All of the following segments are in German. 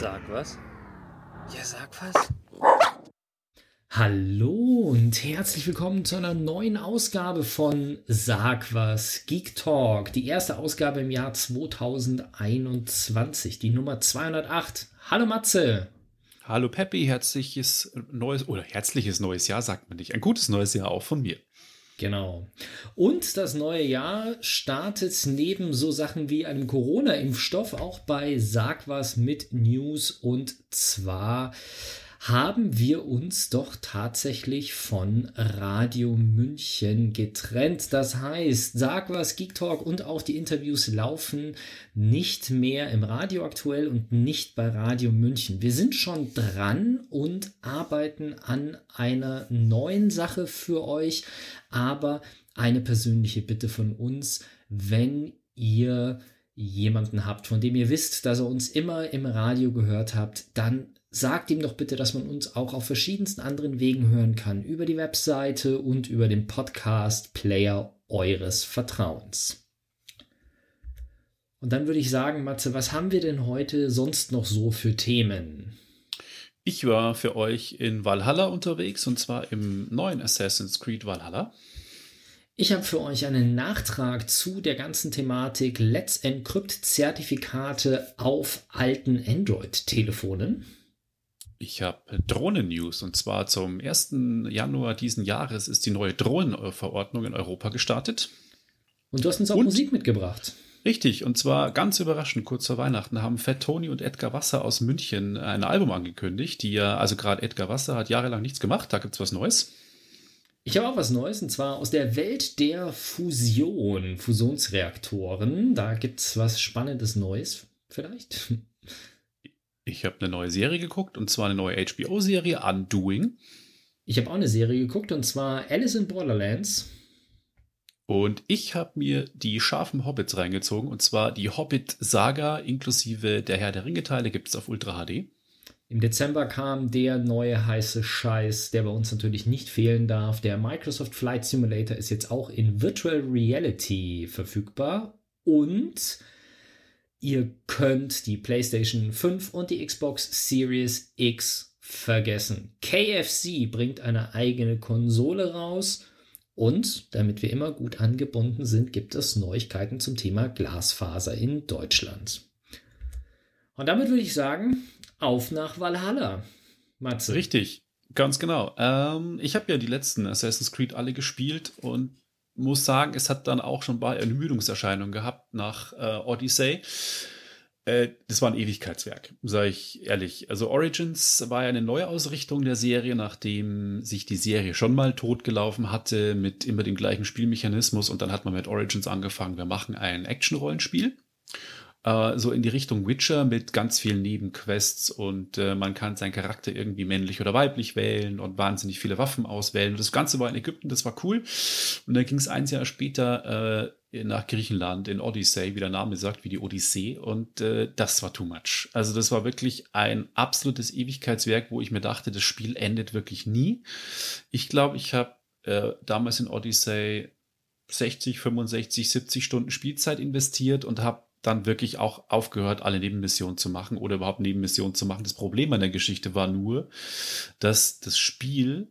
Sag was? Ja, sag was. Hallo und herzlich willkommen zu einer neuen Ausgabe von Sag was Geek Talk. Die erste Ausgabe im Jahr 2021, die Nummer 208. Hallo Matze. Hallo Peppi, herzliches neues oder herzliches neues Jahr sagt man nicht. Ein gutes neues Jahr auch von mir. Genau. Und das neue Jahr startet neben so Sachen wie einem Corona-Impfstoff auch bei Sag was mit News und zwar haben wir uns doch tatsächlich von Radio München getrennt. Das heißt, Sag was, Geek Talk und auch die Interviews laufen nicht mehr im Radio aktuell und nicht bei Radio München. Wir sind schon dran und arbeiten an einer neuen Sache für euch, aber eine persönliche Bitte von uns, wenn ihr jemanden habt, von dem ihr wisst, dass er uns immer im Radio gehört habt, dann sagt ihm doch bitte, dass man uns auch auf verschiedensten anderen Wegen hören kann, über die Webseite und über den Podcast-Player eures Vertrauens. Und dann würde ich sagen, Matze, was haben wir denn heute sonst noch so für Themen? Ich war für euch in Valhalla unterwegs und zwar im neuen Assassin's Creed Valhalla. Ich habe für euch einen Nachtrag zu der ganzen Thematik Let's Encrypt Zertifikate auf alten Android-Telefonen. Ich habe Drohnen-News und zwar zum 1. Januar diesen Jahres ist die neue Drohnenverordnung in Europa gestartet. Und du hast uns auch und, Musik mitgebracht. Richtig, und zwar ganz überraschend, kurz vor Weihnachten haben Fat Tony und Edgar Wasser aus München ein Album angekündigt, die ja, also gerade Edgar Wasser hat jahrelang nichts gemacht, da gibt es was Neues. Ich habe auch was Neues, und zwar aus der Welt der Fusion, Fusionsreaktoren. Da gibt es was Spannendes Neues, vielleicht. Ich habe eine neue Serie geguckt und zwar eine neue HBO-Serie, Undoing. Ich habe auch eine Serie geguckt und zwar Alice in Borderlands. Und ich habe mir die scharfen Hobbits reingezogen und zwar die Hobbit-Saga inklusive der Herr der Ringe-Teile gibt es auf Ultra HD. Im Dezember kam der neue heiße Scheiß, der bei uns natürlich nicht fehlen darf. Der Microsoft Flight Simulator ist jetzt auch in Virtual Reality verfügbar und Ihr könnt die PlayStation 5 und die Xbox Series X vergessen. KFC bringt eine eigene Konsole raus und damit wir immer gut angebunden sind, gibt es Neuigkeiten zum Thema Glasfaser in Deutschland. Und damit würde ich sagen, auf nach Valhalla. Matze. Richtig, ganz genau. Ähm, ich habe ja die letzten Assassin's Creed alle gespielt und muss sagen, es hat dann auch schon bei Ermüdungserscheinungen gehabt nach äh, Odyssey. Äh, das war ein Ewigkeitswerk, sage ich ehrlich. Also Origins war ja eine Neuausrichtung der Serie, nachdem sich die Serie schon mal totgelaufen hatte mit immer dem gleichen Spielmechanismus und dann hat man mit Origins angefangen, wir machen ein Action-Rollenspiel äh, so in die Richtung Witcher mit ganz vielen Nebenquests und äh, man kann seinen Charakter irgendwie männlich oder weiblich wählen und wahnsinnig viele Waffen auswählen. Und das Ganze war in Ägypten, das war cool. Und dann ging es ein Jahr später äh, nach Griechenland in Odyssey, wie der Name sagt, wie die Odyssee. Und äh, das war too much. Also das war wirklich ein absolutes Ewigkeitswerk, wo ich mir dachte, das Spiel endet wirklich nie. Ich glaube, ich habe äh, damals in Odyssey 60, 65, 70 Stunden Spielzeit investiert und habe dann wirklich auch aufgehört, alle Nebenmissionen zu machen oder überhaupt Nebenmissionen zu machen. Das Problem an der Geschichte war nur, dass das Spiel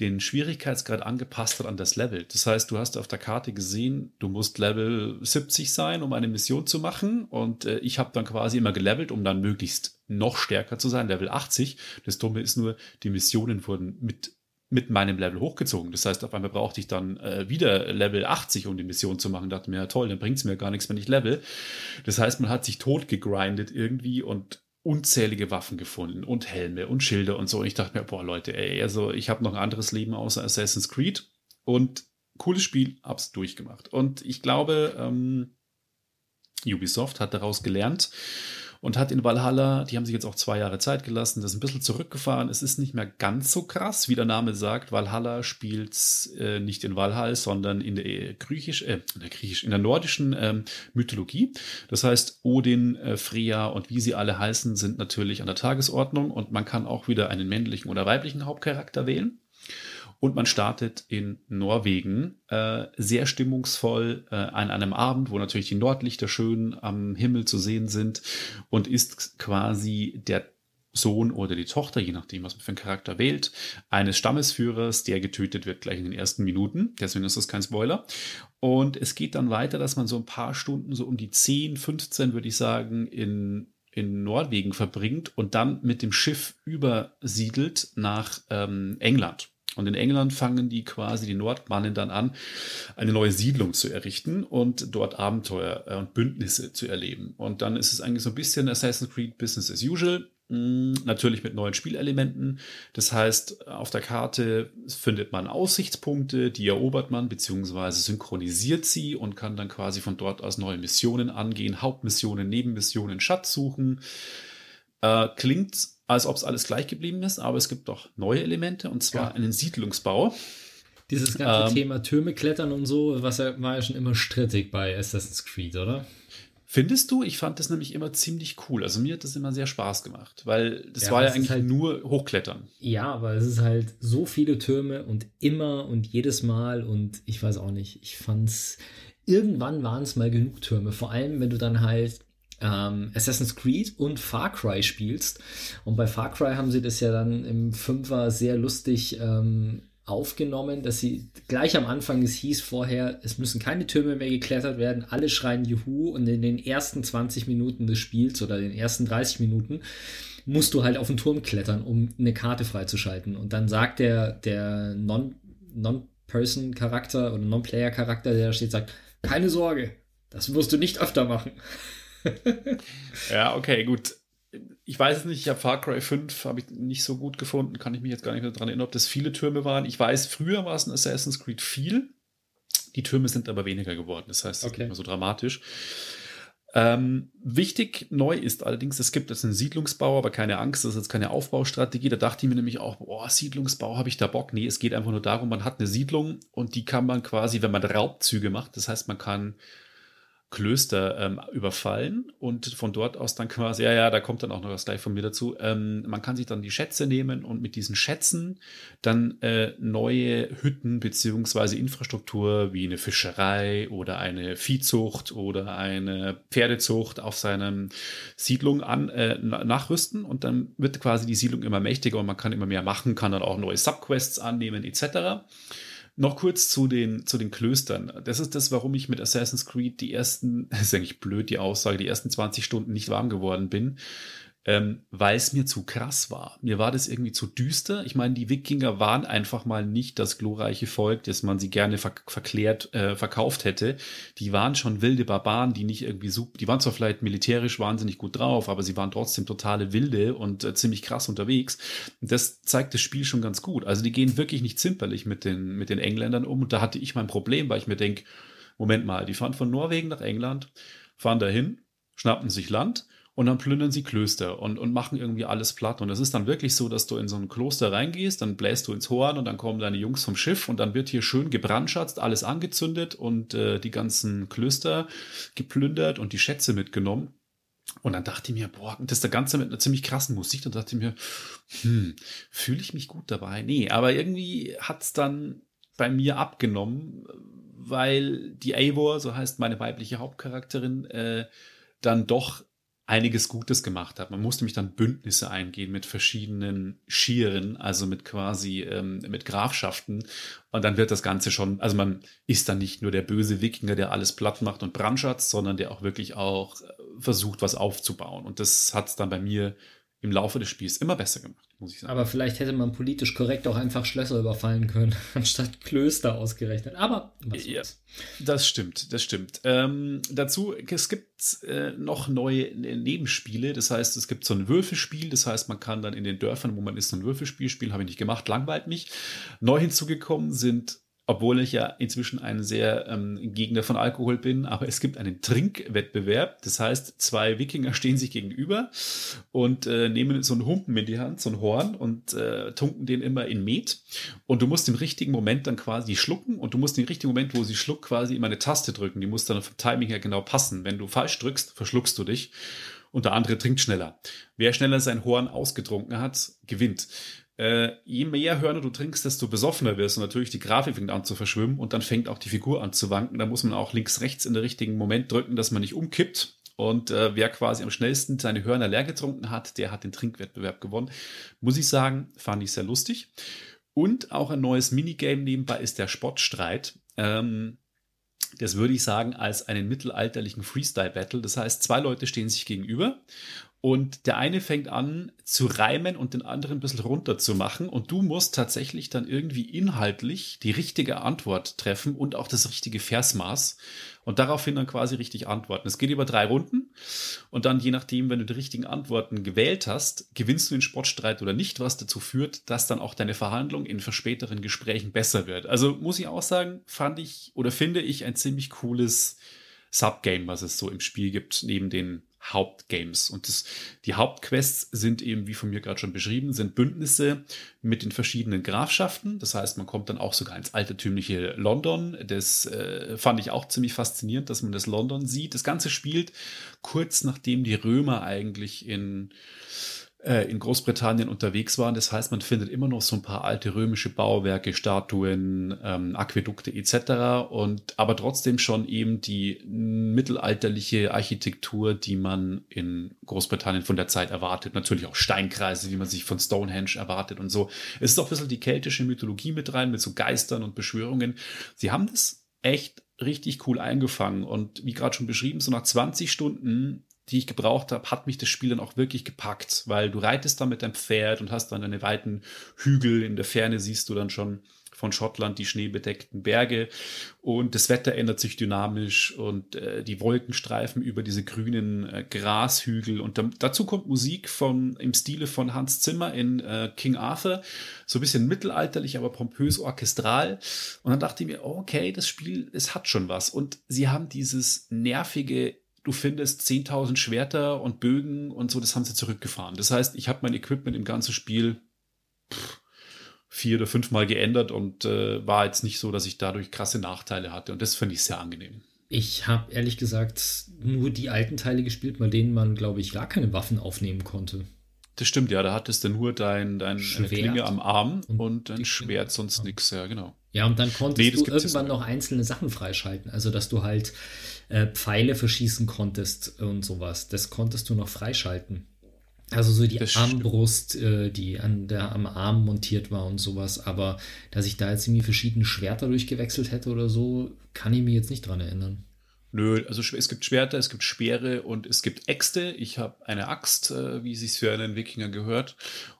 den Schwierigkeitsgrad angepasst hat an das Level. Das heißt, du hast auf der Karte gesehen, du musst Level 70 sein, um eine Mission zu machen. Und äh, ich habe dann quasi immer gelevelt, um dann möglichst noch stärker zu sein, Level 80. Das Dumme ist nur, die Missionen wurden mit mit meinem Level hochgezogen. Das heißt, auf einmal brauchte ich dann äh, wieder Level 80, um die Mission zu machen. Dachte mir, ja toll, dann bringt es mir gar nichts, wenn ich level. Das heißt, man hat sich tot gegrindet irgendwie und unzählige Waffen gefunden und Helme und Schilder und so. Und ich dachte mir, boah Leute, ey, also ich habe noch ein anderes Leben außer Assassin's Creed und cooles Spiel, hab's durchgemacht. Und ich glaube, ähm, Ubisoft hat daraus gelernt und hat in Valhalla, die haben sich jetzt auch zwei Jahre Zeit gelassen, das ein bisschen zurückgefahren. Es ist nicht mehr ganz so krass, wie der Name sagt. Valhalla spielt äh, nicht in Valhall, sondern in der äh, griechisch, äh, in der griechisch, in der nordischen ähm, Mythologie. Das heißt, Odin, äh, Freya und wie sie alle heißen, sind natürlich an der Tagesordnung und man kann auch wieder einen männlichen oder weiblichen Hauptcharakter wählen. Und man startet in Norwegen äh, sehr stimmungsvoll äh, an einem Abend, wo natürlich die Nordlichter schön am Himmel zu sehen sind und ist quasi der Sohn oder die Tochter, je nachdem, was man für einen Charakter wählt, eines Stammesführers, der getötet wird gleich in den ersten Minuten. Deswegen ist das kein Spoiler. Und es geht dann weiter, dass man so ein paar Stunden, so um die 10, 15, würde ich sagen, in, in Norwegen verbringt und dann mit dem Schiff übersiedelt nach ähm, England. Und in England fangen die quasi, die Nordmannen dann an, eine neue Siedlung zu errichten und dort Abenteuer äh, und Bündnisse zu erleben. Und dann ist es eigentlich so ein bisschen Assassin's Creed Business as usual. Mm, natürlich mit neuen Spielelementen. Das heißt, auf der Karte findet man Aussichtspunkte, die erobert man beziehungsweise synchronisiert sie und kann dann quasi von dort aus neue Missionen angehen, Hauptmissionen, Nebenmissionen, Schatz suchen. Äh, klingt, als ob es alles gleich geblieben ist, aber es gibt doch neue Elemente und zwar ja. einen Siedlungsbau. Dieses ganze ähm, Thema Türme klettern und so, was ja, war ja schon immer strittig bei Assassin's Creed, oder? Findest du? Ich fand das nämlich immer ziemlich cool. Also mir hat das immer sehr Spaß gemacht, weil das ja, war ja eigentlich halt, nur Hochklettern. Ja, aber es ist halt so viele Türme und immer und jedes Mal und ich weiß auch nicht. Ich fand's irgendwann waren es mal genug Türme. Vor allem, wenn du dann halt ähm, Assassin's Creed und Far Cry spielst. Und bei Far Cry haben sie das ja dann im Fünfer sehr lustig ähm, aufgenommen, dass sie gleich am Anfang, es hieß vorher, es müssen keine Türme mehr geklettert werden, alle schreien Juhu und in den ersten 20 Minuten des Spiels oder den ersten 30 Minuten musst du halt auf den Turm klettern, um eine Karte freizuschalten. Und dann sagt der, der Non-Person-Charakter oder Non-Player-Charakter, der da steht, sagt, keine Sorge, das wirst du nicht öfter machen. ja, okay, gut ich weiß es nicht, ich habe Far Cry 5 habe ich nicht so gut gefunden, kann ich mich jetzt gar nicht mehr daran erinnern, ob das viele Türme waren. Ich weiß, früher war es in Assassin's Creed viel. Die Türme sind aber weniger geworden, das heißt, es okay. ist nicht mehr so dramatisch. Ähm, wichtig neu ist allerdings, es gibt jetzt einen Siedlungsbau, aber keine Angst, das ist jetzt keine Aufbaustrategie. Da dachte ich mir nämlich auch, boah, Siedlungsbau, habe ich da Bock? Nee, es geht einfach nur darum, man hat eine Siedlung und die kann man quasi, wenn man Raubzüge macht, das heißt, man kann Klöster ähm, überfallen und von dort aus dann quasi, ja, ja, da kommt dann auch noch was gleich von mir dazu. Ähm, man kann sich dann die Schätze nehmen und mit diesen Schätzen dann äh, neue Hütten beziehungsweise Infrastruktur wie eine Fischerei oder eine Viehzucht oder eine Pferdezucht auf seiner Siedlung an äh, nachrüsten und dann wird quasi die Siedlung immer mächtiger und man kann immer mehr machen, kann dann auch neue Subquests annehmen etc. Noch kurz zu den, zu den Klöstern. Das ist das, warum ich mit Assassin's Creed die ersten, ist eigentlich blöd, die Aussage, die ersten 20 Stunden nicht warm geworden bin ähm, weil es mir zu krass war. Mir war das irgendwie zu düster. Ich meine, die Wikinger waren einfach mal nicht das glorreiche Volk, das man sie gerne ver verklärt äh, verkauft hätte. Die waren schon wilde Barbaren, die nicht irgendwie so, die waren zwar vielleicht militärisch wahnsinnig gut drauf, aber sie waren trotzdem totale Wilde und äh, ziemlich krass unterwegs. das zeigt das Spiel schon ganz gut. Also die gehen wirklich nicht zimperlich mit den, mit den Engländern um. Und da hatte ich mein Problem, weil ich mir denke, Moment mal, die fahren von Norwegen nach England, fahren dahin, schnappen sich Land und dann plündern sie Klöster und, und machen irgendwie alles platt. Und es ist dann wirklich so, dass du in so ein Kloster reingehst, dann bläst du ins Horn und dann kommen deine Jungs vom Schiff und dann wird hier schön gebrandschatzt, alles angezündet und äh, die ganzen Klöster geplündert und die Schätze mitgenommen. Und dann dachte ich mir, boah, das ist der Ganze mit einer ziemlich krassen Musik. Dann dachte ich mir, hm, fühle ich mich gut dabei? Nee, aber irgendwie hat es dann bei mir abgenommen, weil die Eivor, so heißt meine weibliche Hauptcharakterin, äh, dann doch einiges Gutes gemacht hat. Man musste mich dann Bündnisse eingehen mit verschiedenen Schieren, also mit quasi ähm, mit Grafschaften. Und dann wird das Ganze schon, also man ist dann nicht nur der böse Wikinger, der alles platt macht und brandschatzt, sondern der auch wirklich auch äh, versucht, was aufzubauen. Und das hat es dann bei mir im Laufe des Spiels immer besser gemacht, muss ich sagen. Aber vielleicht hätte man politisch korrekt auch einfach Schlösser überfallen können, anstatt Klöster ausgerechnet. Aber was ja, das stimmt, das stimmt. Ähm, dazu, es gibt äh, noch neue Nebenspiele. Das heißt, es gibt so ein Würfelspiel. Das heißt, man kann dann in den Dörfern, wo man ist, so ein Würfelspiel spielen. Habe ich nicht gemacht, langweilt mich. Neu hinzugekommen sind obwohl ich ja inzwischen ein sehr ähm, Gegner von Alkohol bin, aber es gibt einen Trinkwettbewerb. Das heißt, zwei Wikinger stehen sich gegenüber und äh, nehmen so einen Humpen in die Hand, so ein Horn und äh, tunken den immer in Met. Und du musst im richtigen Moment dann quasi schlucken und du musst im richtigen Moment, wo sie schluckt, quasi immer eine Taste drücken. Die muss dann vom Timing her genau passen. Wenn du falsch drückst, verschluckst du dich und der andere trinkt schneller. Wer schneller sein Horn ausgetrunken hat, gewinnt. Äh, je mehr Hörner du trinkst, desto besoffener wirst und natürlich die Grafik fängt an zu verschwimmen und dann fängt auch die Figur an zu wanken. Da muss man auch links, rechts in den richtigen Moment drücken, dass man nicht umkippt. Und äh, wer quasi am schnellsten seine Hörner leer getrunken hat, der hat den Trinkwettbewerb gewonnen. Muss ich sagen, fand ich sehr lustig. Und auch ein neues Minigame nebenbei ist der Spottstreit. Ähm, das würde ich sagen als einen mittelalterlichen Freestyle-Battle. Das heißt, zwei Leute stehen sich gegenüber und der eine fängt an zu reimen und den anderen ein bisschen runter zu machen. Und du musst tatsächlich dann irgendwie inhaltlich die richtige Antwort treffen und auch das richtige Versmaß. Und daraufhin dann quasi richtig antworten. Es geht über drei Runden. Und dann, je nachdem, wenn du die richtigen Antworten gewählt hast, gewinnst du den Sportstreit oder nicht, was dazu führt, dass dann auch deine Verhandlung in späteren Gesprächen besser wird. Also muss ich auch sagen, fand ich oder finde ich ein ziemlich cooles Subgame, was es so im Spiel gibt, neben den Hauptgames. Und das, die Hauptquests sind eben, wie von mir gerade schon beschrieben, sind Bündnisse mit den verschiedenen Grafschaften. Das heißt, man kommt dann auch sogar ins altertümliche London. Das äh, fand ich auch ziemlich faszinierend, dass man das London sieht. Das Ganze spielt kurz nachdem die Römer eigentlich in äh, in Großbritannien unterwegs waren. Das heißt, man findet immer noch so ein paar alte römische Bauwerke, Statuen, ähm, Aquädukte etc. Und aber trotzdem schon eben die mittelalterliche Architektur, die man in Großbritannien von der Zeit erwartet. Natürlich auch Steinkreise, wie man sich von Stonehenge erwartet und so. Es ist auch ein bisschen die keltische Mythologie mit rein, mit so Geistern und Beschwörungen. Sie haben das echt richtig cool eingefangen. Und wie gerade schon beschrieben, so nach 20 Stunden die ich gebraucht habe, hat mich das Spiel dann auch wirklich gepackt, weil du reitest da mit deinem Pferd und hast dann eine weiten Hügel. In der Ferne siehst du dann schon von Schottland die schneebedeckten Berge. Und das Wetter ändert sich dynamisch und äh, die Wolken streifen über diese grünen äh, Grashügel. Und dann, dazu kommt Musik von im Stile von Hans Zimmer in äh, King Arthur, so ein bisschen mittelalterlich, aber pompös orchestral. Und dann dachte ich mir, okay, das Spiel, es hat schon was. Und sie haben dieses nervige du findest 10.000 Schwerter und Bögen und so, das haben sie zurückgefahren. Das heißt, ich habe mein Equipment im ganzen Spiel pff, vier oder fünfmal geändert und äh, war jetzt nicht so, dass ich dadurch krasse Nachteile hatte. Und das finde ich sehr angenehm. Ich habe ehrlich gesagt nur die alten Teile gespielt, bei denen man, glaube ich, gar keine Waffen aufnehmen konnte. Das stimmt, ja. Da hattest du nur dein, dein Klinge am Arm und, und dein Schwert, sonst nichts, ja, genau. Ja, und dann konntest nee, du irgendwann noch einzelne Sachen freischalten. Also, dass du halt äh, Pfeile verschießen konntest und sowas. Das konntest du noch freischalten. Also so die Armbrust, äh, die an der, am Arm montiert war und sowas. Aber dass ich da jetzt irgendwie verschiedene Schwerter durchgewechselt hätte oder so, kann ich mir jetzt nicht dran erinnern. Nö, also es gibt Schwerter, es gibt Speere und es gibt Äxte. Ich habe eine Axt, äh, wie es für einen Wikinger gehört.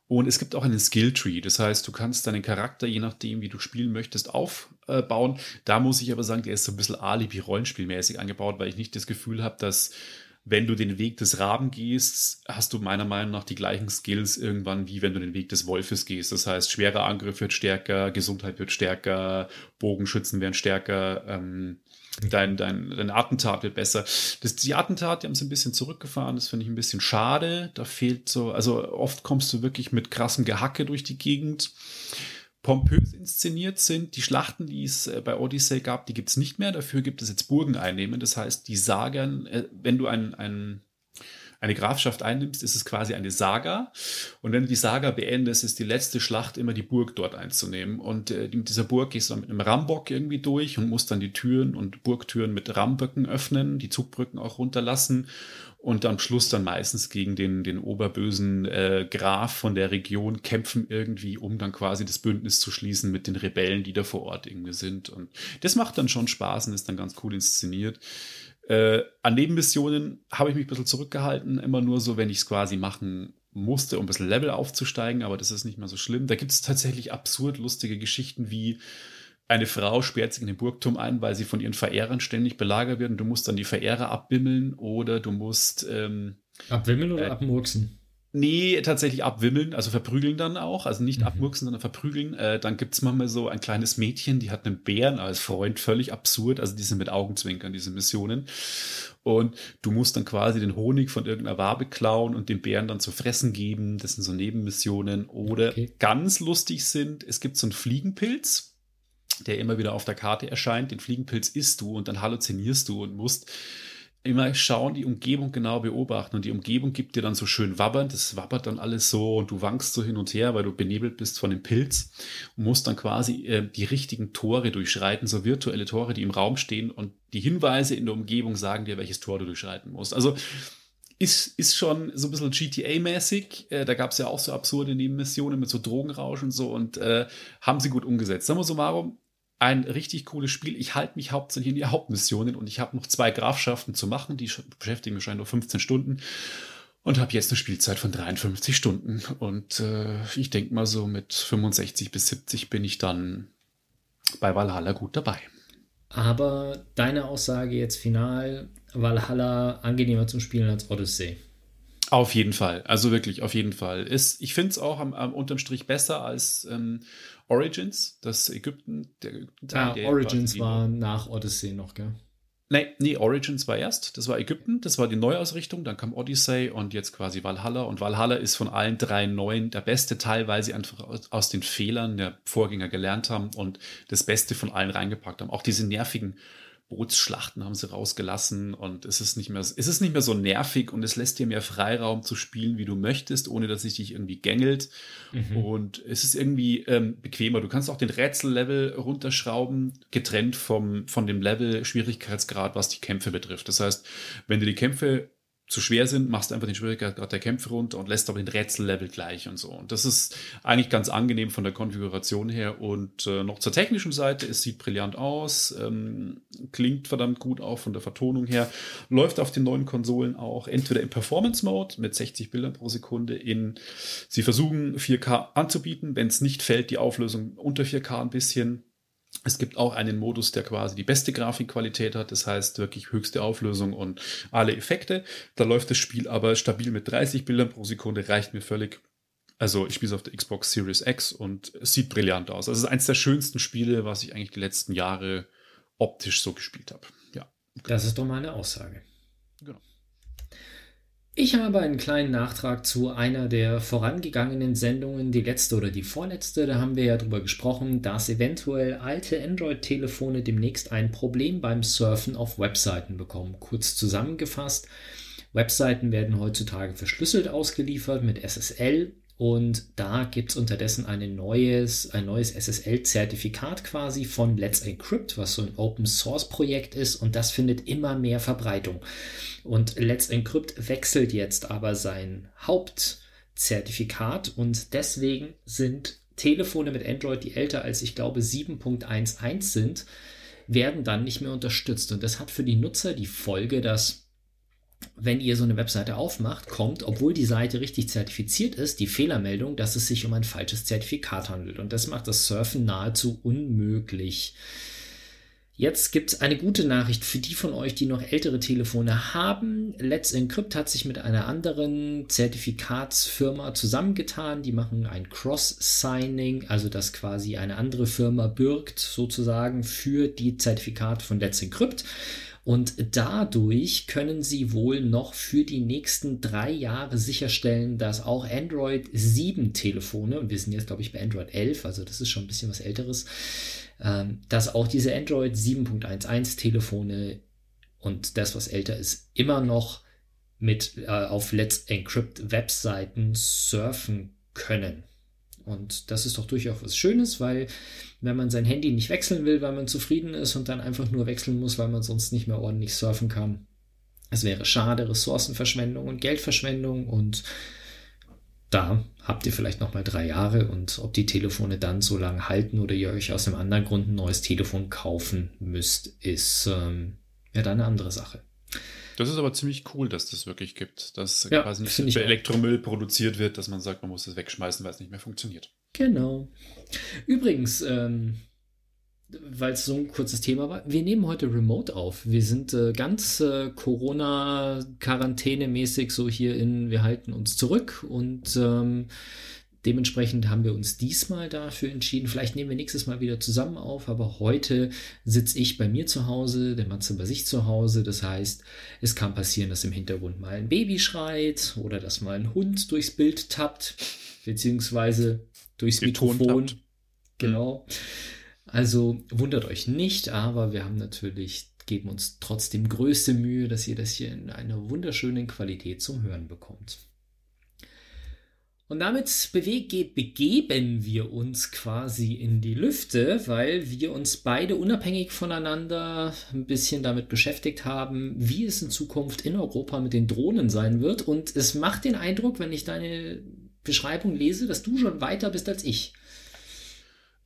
Und es gibt auch einen Skilltree. Das heißt, du kannst deinen Charakter, je nachdem, wie du spielen möchtest, aufbauen. Da muss ich aber sagen, der ist so ein bisschen Alibi-Rollenspielmäßig angebaut, weil ich nicht das Gefühl habe, dass wenn du den Weg des Raben gehst, hast du meiner Meinung nach die gleichen Skills irgendwann, wie wenn du den Weg des Wolfes gehst. Das heißt, schwerer Angriff wird stärker, Gesundheit wird stärker, Bogenschützen werden stärker, ähm, dein, dein, dein Attentat wird besser. Das, die Attentat, die haben sie ein bisschen zurückgefahren, das finde ich ein bisschen schade. Da fehlt so, also oft kommst du wirklich mit krassem Gehacke durch die Gegend. Pompös inszeniert sind die Schlachten, die es äh, bei Odyssey gab, die gibt es nicht mehr. Dafür gibt es jetzt Burgen einnehmen. Das heißt, die Sagern, äh, wenn du ein, ein eine Grafschaft einnimmst, ist es quasi eine Saga. Und wenn du die Saga beendest, ist die letzte Schlacht immer die Burg dort einzunehmen. Und äh, mit dieser Burg gehst du dann mit einem Rambock irgendwie durch und musst dann die Türen und Burgtüren mit Ramböcken öffnen, die Zugbrücken auch runterlassen und am Schluss dann meistens gegen den, den oberbösen äh, Graf von der Region kämpfen irgendwie, um dann quasi das Bündnis zu schließen mit den Rebellen, die da vor Ort irgendwie sind. Und das macht dann schon Spaß und ist dann ganz cool inszeniert. Äh, an Nebenmissionen habe ich mich ein bisschen zurückgehalten, immer nur so, wenn ich es quasi machen musste, um ein bisschen Level aufzusteigen, aber das ist nicht mehr so schlimm. Da gibt es tatsächlich absurd lustige Geschichten wie eine Frau sperrt sich in den Burgturm ein, weil sie von ihren Verehrern ständig belagert wird und du musst dann die Verehrer abbimmeln oder du musst ähm, Abwimmeln oder äh, abmurksen? Nee, tatsächlich abwimmeln, also verprügeln dann auch. Also nicht mhm. abmurksen, sondern verprügeln. Äh, dann gibt es manchmal so ein kleines Mädchen, die hat einen Bären als Freund, völlig absurd. Also die sind mit Augenzwinkern, diese Missionen. Und du musst dann quasi den Honig von irgendeiner Wabe klauen und dem Bären dann zu fressen geben. Das sind so Nebenmissionen. Oder okay. ganz lustig sind, es gibt so einen Fliegenpilz, der immer wieder auf der Karte erscheint. Den Fliegenpilz isst du und dann halluzinierst du und musst immer schauen, die Umgebung genau beobachten. Und die Umgebung gibt dir dann so schön wabbern. Das wabbert dann alles so und du wankst so hin und her, weil du benebelt bist von dem Pilz und musst dann quasi äh, die richtigen Tore durchschreiten, so virtuelle Tore, die im Raum stehen und die Hinweise in der Umgebung sagen dir, welches Tor du durchschreiten musst. Also ist, ist schon so ein bisschen GTA-mäßig. Äh, da gab es ja auch so absurde Nebenmissionen mit so Drogenrausch und so und äh, haben sie gut umgesetzt. Sagen wir so, warum? Ein richtig cooles Spiel. Ich halte mich hauptsächlich in die Hauptmissionen und ich habe noch zwei Grafschaften zu machen, die beschäftigen mich schon nur 15 Stunden und habe jetzt eine Spielzeit von 53 Stunden. Und äh, ich denke mal so mit 65 bis 70 bin ich dann bei Valhalla gut dabei. Aber deine Aussage jetzt final, Valhalla angenehmer zum Spielen als Odyssey. Auf jeden Fall, also wirklich, auf jeden Fall. Ist, ich finde es auch am, am unterm Strich besser als ähm, Origins, das Ägypten, der Ägypten ah, Origins war nach Odyssey noch, gell? Nee, nee, Origins war erst. Das war Ägypten, das war die Neuausrichtung. Dann kam Odyssey und jetzt quasi Valhalla. Und Valhalla ist von allen drei neuen der beste Teil, weil sie einfach aus, aus den Fehlern der Vorgänger gelernt haben und das Beste von allen reingepackt haben. Auch diese nervigen Bootsschlachten haben sie rausgelassen und es ist nicht mehr, es ist nicht mehr so nervig und es lässt dir mehr Freiraum zu spielen, wie du möchtest, ohne dass sich dich irgendwie gängelt. Mhm. Und es ist irgendwie ähm, bequemer. Du kannst auch den Rätsellevel runterschrauben, getrennt vom, von dem Level Schwierigkeitsgrad, was die Kämpfe betrifft. Das heißt, wenn du die Kämpfe zu schwer sind, machst einfach den Schwierigkeitsgrad der Kämpfe runter und lässt aber den Rätsellevel gleich und so. Und das ist eigentlich ganz angenehm von der Konfiguration her. Und äh, noch zur technischen Seite, es sieht brillant aus, ähm, klingt verdammt gut auch von der Vertonung her, läuft auf den neuen Konsolen auch entweder im Performance Mode mit 60 Bildern pro Sekunde in, sie versuchen 4K anzubieten, wenn es nicht fällt, die Auflösung unter 4K ein bisschen es gibt auch einen Modus, der quasi die beste Grafikqualität hat, das heißt wirklich höchste Auflösung und alle Effekte. Da läuft das Spiel aber stabil mit 30 Bildern pro Sekunde, reicht mir völlig. Also ich spiele es auf der Xbox Series X und es sieht brillant aus. Also es ist eines der schönsten Spiele, was ich eigentlich die letzten Jahre optisch so gespielt habe. Ja. Das ist doch mal eine Aussage. Ich habe einen kleinen Nachtrag zu einer der vorangegangenen Sendungen, die letzte oder die vorletzte. Da haben wir ja darüber gesprochen, dass eventuell alte Android-Telefone demnächst ein Problem beim Surfen auf Webseiten bekommen. Kurz zusammengefasst, Webseiten werden heutzutage verschlüsselt ausgeliefert mit SSL und da gibt es unterdessen eine neues, ein neues SSL-Zertifikat quasi von Let's Encrypt, was so ein Open-Source-Projekt ist und das findet immer mehr Verbreitung. Und Let's Encrypt wechselt jetzt aber sein Hauptzertifikat und deswegen sind Telefone mit Android, die älter als ich glaube 7.11 sind, werden dann nicht mehr unterstützt. Und das hat für die Nutzer die Folge, dass wenn ihr so eine Webseite aufmacht, kommt, obwohl die Seite richtig zertifiziert ist, die Fehlermeldung, dass es sich um ein falsches Zertifikat handelt. Und das macht das Surfen nahezu unmöglich. Jetzt gibt es eine gute Nachricht für die von euch, die noch ältere Telefone haben. Let's Encrypt hat sich mit einer anderen Zertifikatsfirma zusammengetan. Die machen ein Cross-Signing, also dass quasi eine andere Firma bürgt sozusagen für die Zertifikate von Let's Encrypt. Und dadurch können sie wohl noch für die nächsten drei Jahre sicherstellen, dass auch Android 7 Telefone, und wir sind jetzt, glaube ich, bei Android 11, also das ist schon ein bisschen was älteres, ähm, dass auch diese Android 7.11 Telefone und das, was älter ist, immer noch mit äh, auf Let's Encrypt Webseiten surfen können. Und das ist doch durchaus was Schönes, weil wenn man sein Handy nicht wechseln will, weil man zufrieden ist und dann einfach nur wechseln muss, weil man sonst nicht mehr ordentlich surfen kann, es wäre schade, Ressourcenverschwendung und Geldverschwendung und da habt ihr vielleicht noch mal drei Jahre und ob die Telefone dann so lange halten oder ihr euch aus einem anderen Grund ein neues Telefon kaufen müsst, ist ähm, ja dann eine andere Sache. Das ist aber ziemlich cool, dass das wirklich gibt. Dass ja, quasi nicht für Elektromüll produziert wird, dass man sagt, man muss es wegschmeißen, weil es nicht mehr funktioniert. Genau. Übrigens, ähm, weil es so ein kurzes Thema war, wir nehmen heute remote auf. Wir sind äh, ganz äh, Corona-Quarantäne-mäßig so hier in, wir halten uns zurück und ähm, Dementsprechend haben wir uns diesmal dafür entschieden. Vielleicht nehmen wir nächstes Mal wieder zusammen auf, aber heute sitze ich bei mir zu Hause, der Matze bei sich zu Hause. Das heißt, es kann passieren, dass im Hintergrund mal ein Baby schreit oder dass mal ein Hund durchs Bild tappt, beziehungsweise durchs Mikrofon. Genau. Also wundert euch nicht, aber wir haben natürlich geben uns trotzdem größte Mühe, dass ihr das hier in einer wunderschönen Qualität zum Hören bekommt. Und damit begeben wir uns quasi in die Lüfte, weil wir uns beide unabhängig voneinander ein bisschen damit beschäftigt haben, wie es in Zukunft in Europa mit den Drohnen sein wird. Und es macht den Eindruck, wenn ich deine Beschreibung lese, dass du schon weiter bist als ich.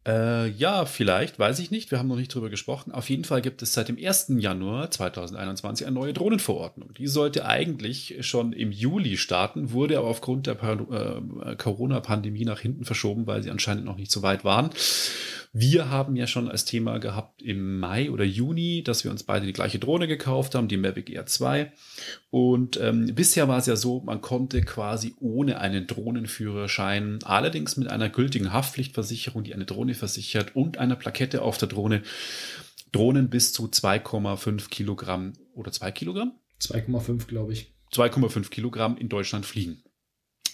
Äh, ja, vielleicht, weiß ich nicht. Wir haben noch nicht drüber gesprochen. Auf jeden Fall gibt es seit dem 1. Januar 2021 eine neue Drohnenverordnung. Die sollte eigentlich schon im Juli starten, wurde aber aufgrund der äh, Corona-Pandemie nach hinten verschoben, weil sie anscheinend noch nicht so weit waren. Wir haben ja schon als Thema gehabt im Mai oder Juni, dass wir uns beide die gleiche Drohne gekauft haben, die Mavic Air 2. Und ähm, bisher war es ja so, man konnte quasi ohne einen Drohnenführerschein, allerdings mit einer gültigen Haftpflichtversicherung, die eine Drohne versichert und einer Plakette auf der Drohne, Drohnen bis zu 2,5 Kilogramm oder 2 Kilogramm? 2,5 glaube ich. 2,5 Kilogramm in Deutschland fliegen.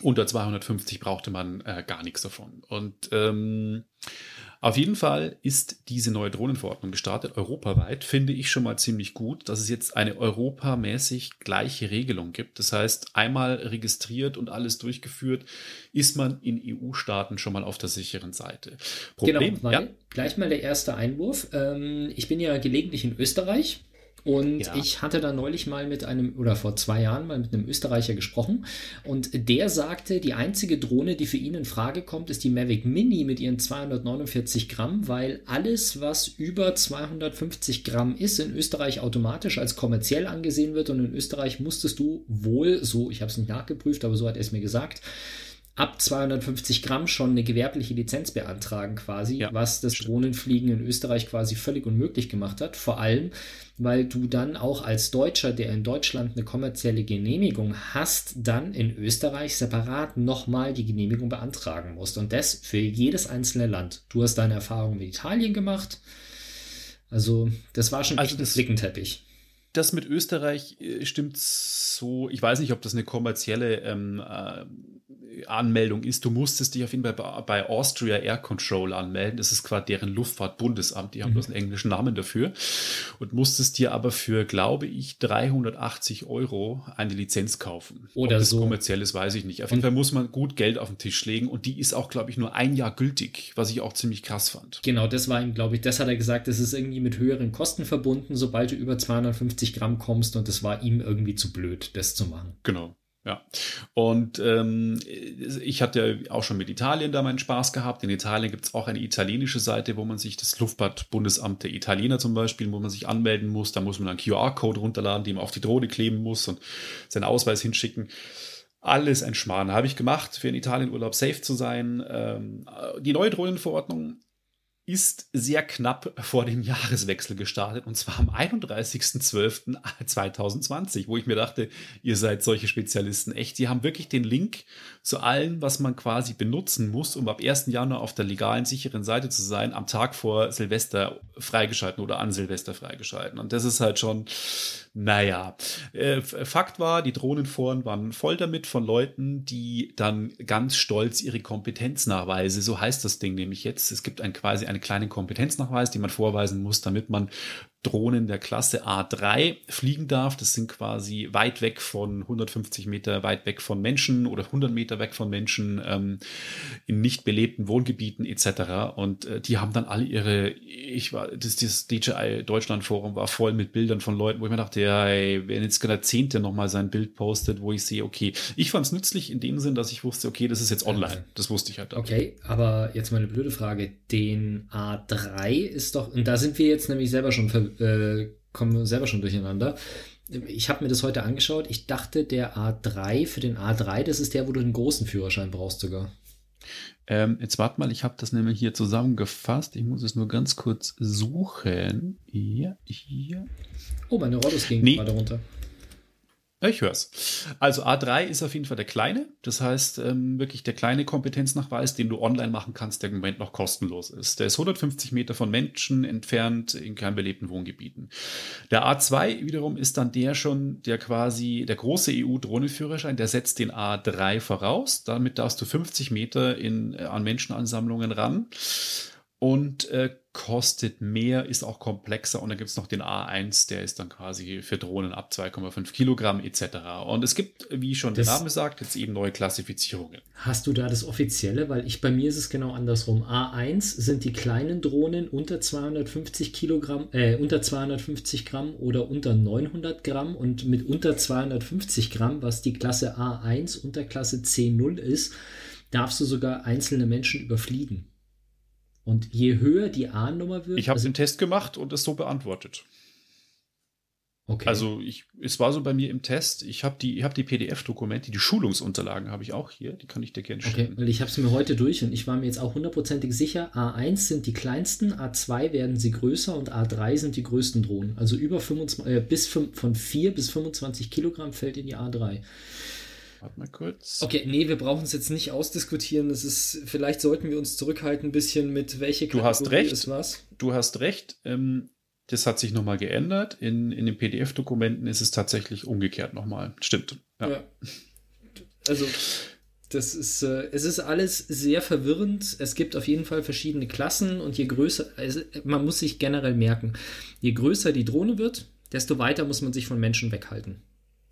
Unter 250 brauchte man äh, gar nichts davon. Und ähm, auf jeden Fall ist diese neue Drohnenverordnung gestartet, europaweit, finde ich schon mal ziemlich gut, dass es jetzt eine europamäßig gleiche Regelung gibt. Das heißt, einmal registriert und alles durchgeführt, ist man in EU-Staaten schon mal auf der sicheren Seite. Problem, genau, ja. gleich mal der erste Einwurf. Ähm, ich bin ja gelegentlich in Österreich und ja. ich hatte da neulich mal mit einem, oder vor zwei Jahren mal mit einem Österreicher gesprochen. Und der sagte, die einzige Drohne, die für ihn in Frage kommt, ist die Mavic Mini mit ihren 249 Gramm, weil alles, was über 250 Gramm ist, in Österreich automatisch als kommerziell angesehen wird. Und in Österreich musstest du wohl, so, ich habe es nicht nachgeprüft, aber so hat er es mir gesagt, ab 250 Gramm schon eine gewerbliche Lizenz beantragen quasi, ja. was das Drohnenfliegen in Österreich quasi völlig unmöglich gemacht hat. Vor allem, weil du dann auch als Deutscher, der in Deutschland eine kommerzielle Genehmigung hast, dann in Österreich separat nochmal die Genehmigung beantragen musst. Und das für jedes einzelne Land. Du hast deine Erfahrung mit Italien gemacht. Also, das war schon also echt ein Flickenteppich das mit Österreich äh, stimmt so. Ich weiß nicht, ob das eine kommerzielle ähm, äh, Anmeldung ist. Du musstest dich auf jeden Fall bei, bei Austria Air Control anmelden. Das ist quasi deren Luftfahrtbundesamt. Die haben mhm. bloß einen englischen Namen dafür. Und musstest dir aber für, glaube ich, 380 Euro eine Lizenz kaufen. Oder Ob das so. kommerziell ist, weiß ich nicht. Auf jeden Fall muss man gut Geld auf den Tisch legen. Und die ist auch, glaube ich, nur ein Jahr gültig, was ich auch ziemlich krass fand. Genau, das war ihm, glaube ich, das hat er gesagt, das ist irgendwie mit höheren Kosten verbunden, sobald du über 250 Gramm kommst. Und das war ihm irgendwie zu blöd, das zu machen. Genau. Ja, und ähm, ich hatte auch schon mit Italien da meinen Spaß gehabt. In Italien gibt es auch eine italienische Seite, wo man sich das Luftfahrtbundesamt der Italiener zum Beispiel, wo man sich anmelden muss. Da muss man einen QR-Code runterladen, den man auf die Drohne kleben muss und seinen Ausweis hinschicken. Alles ein Schmarrn. Habe ich gemacht, für in Italien Urlaub safe zu sein. Ähm, die neue Drohnenverordnung ist sehr knapp vor dem Jahreswechsel gestartet und zwar am 31.12.2020, wo ich mir dachte, ihr seid solche Spezialisten. Echt, die haben wirklich den Link zu allem, was man quasi benutzen muss, um ab 1. Januar auf der legalen, sicheren Seite zu sein, am Tag vor Silvester freigeschalten oder an Silvester freigeschalten. Und das ist halt schon, naja. Äh, Fakt war, die Drohnenforen waren voll damit von Leuten, die dann ganz stolz ihre Kompetenznachweise, so heißt das Ding nämlich jetzt, es gibt ein quasi ein einen kleinen Kompetenznachweis, den man vorweisen muss, damit man Drohnen der Klasse A3 fliegen darf. Das sind quasi weit weg von 150 Meter weit weg von Menschen oder 100 Meter weg von Menschen ähm, in nicht belebten Wohngebieten etc. Und äh, die haben dann alle ihre, ich war, das, das DJI Deutschland Forum war voll mit Bildern von Leuten, wo ich mir dachte, ja, ey, wenn jetzt der Zehnte nochmal sein Bild postet, wo ich sehe, okay, ich fand es nützlich in dem Sinn, dass ich wusste, okay, das ist jetzt online. Das wusste ich halt. Dann. Okay, aber jetzt mal eine blöde Frage. Den A3 ist doch, und da sind wir jetzt nämlich selber schon ver äh, kommen wir selber schon durcheinander. Ich habe mir das heute angeschaut. Ich dachte, der A3 für den A3, das ist der, wo du einen großen Führerschein brauchst sogar. Ähm, jetzt warte mal, ich habe das nämlich hier zusammengefasst. Ich muss es nur ganz kurz suchen. Hier, hier. Oh, meine Rollos gingen nee. gerade runter. Ich hör's. Also A3 ist auf jeden Fall der kleine. Das heißt, ähm, wirklich der kleine Kompetenznachweis, den du online machen kannst, der im Moment noch kostenlos ist. Der ist 150 Meter von Menschen entfernt in keinem belebten Wohngebieten. Der A2 wiederum ist dann der schon, der quasi, der große EU-Drohneführerschein, der setzt den A3 voraus. Damit darfst du 50 Meter in, äh, an Menschenansammlungen ran und äh, kostet mehr, ist auch komplexer und dann gibt es noch den A1, der ist dann quasi für Drohnen ab 2,5 Kilogramm etc. Und es gibt, wie schon das der Name sagt, jetzt eben neue Klassifizierungen. Hast du da das Offizielle? Weil ich bei mir ist es genau andersrum. A1 sind die kleinen Drohnen unter 250 Kilogramm, äh, unter 250 Gramm oder unter 900 Gramm und mit unter 250 Gramm, was die Klasse A1 unter Klasse C0 ist, darfst du sogar einzelne Menschen überfliegen. Und je höher die A-Nummer wird. Ich habe also den Test gemacht und es so beantwortet. Okay. Also ich, es war so bei mir im Test, ich habe die, hab die PDF-Dokumente, die Schulungsunterlagen habe ich auch hier, die kann ich dir gerne stellen. Okay, weil ich habe es mir heute durch und ich war mir jetzt auch hundertprozentig sicher, A1 sind die kleinsten, A2 werden sie größer und A3 sind die größten Drohnen. Also über 25, äh, bis 5, von 4 bis 25 Kilogramm fällt in die A3. Warte mal kurz. Okay, nee, wir brauchen es jetzt nicht ausdiskutieren. Das ist, vielleicht sollten wir uns zurückhalten ein bisschen mit welche Kategorie du hast recht, ist was. Du hast recht. Ähm, das hat sich nochmal geändert. In, in den PDF-Dokumenten ist es tatsächlich umgekehrt nochmal. Stimmt. Ja. ja. Also, das ist, äh, es ist alles sehr verwirrend. Es gibt auf jeden Fall verschiedene Klassen und je größer, also man muss sich generell merken, je größer die Drohne wird, desto weiter muss man sich von Menschen weghalten.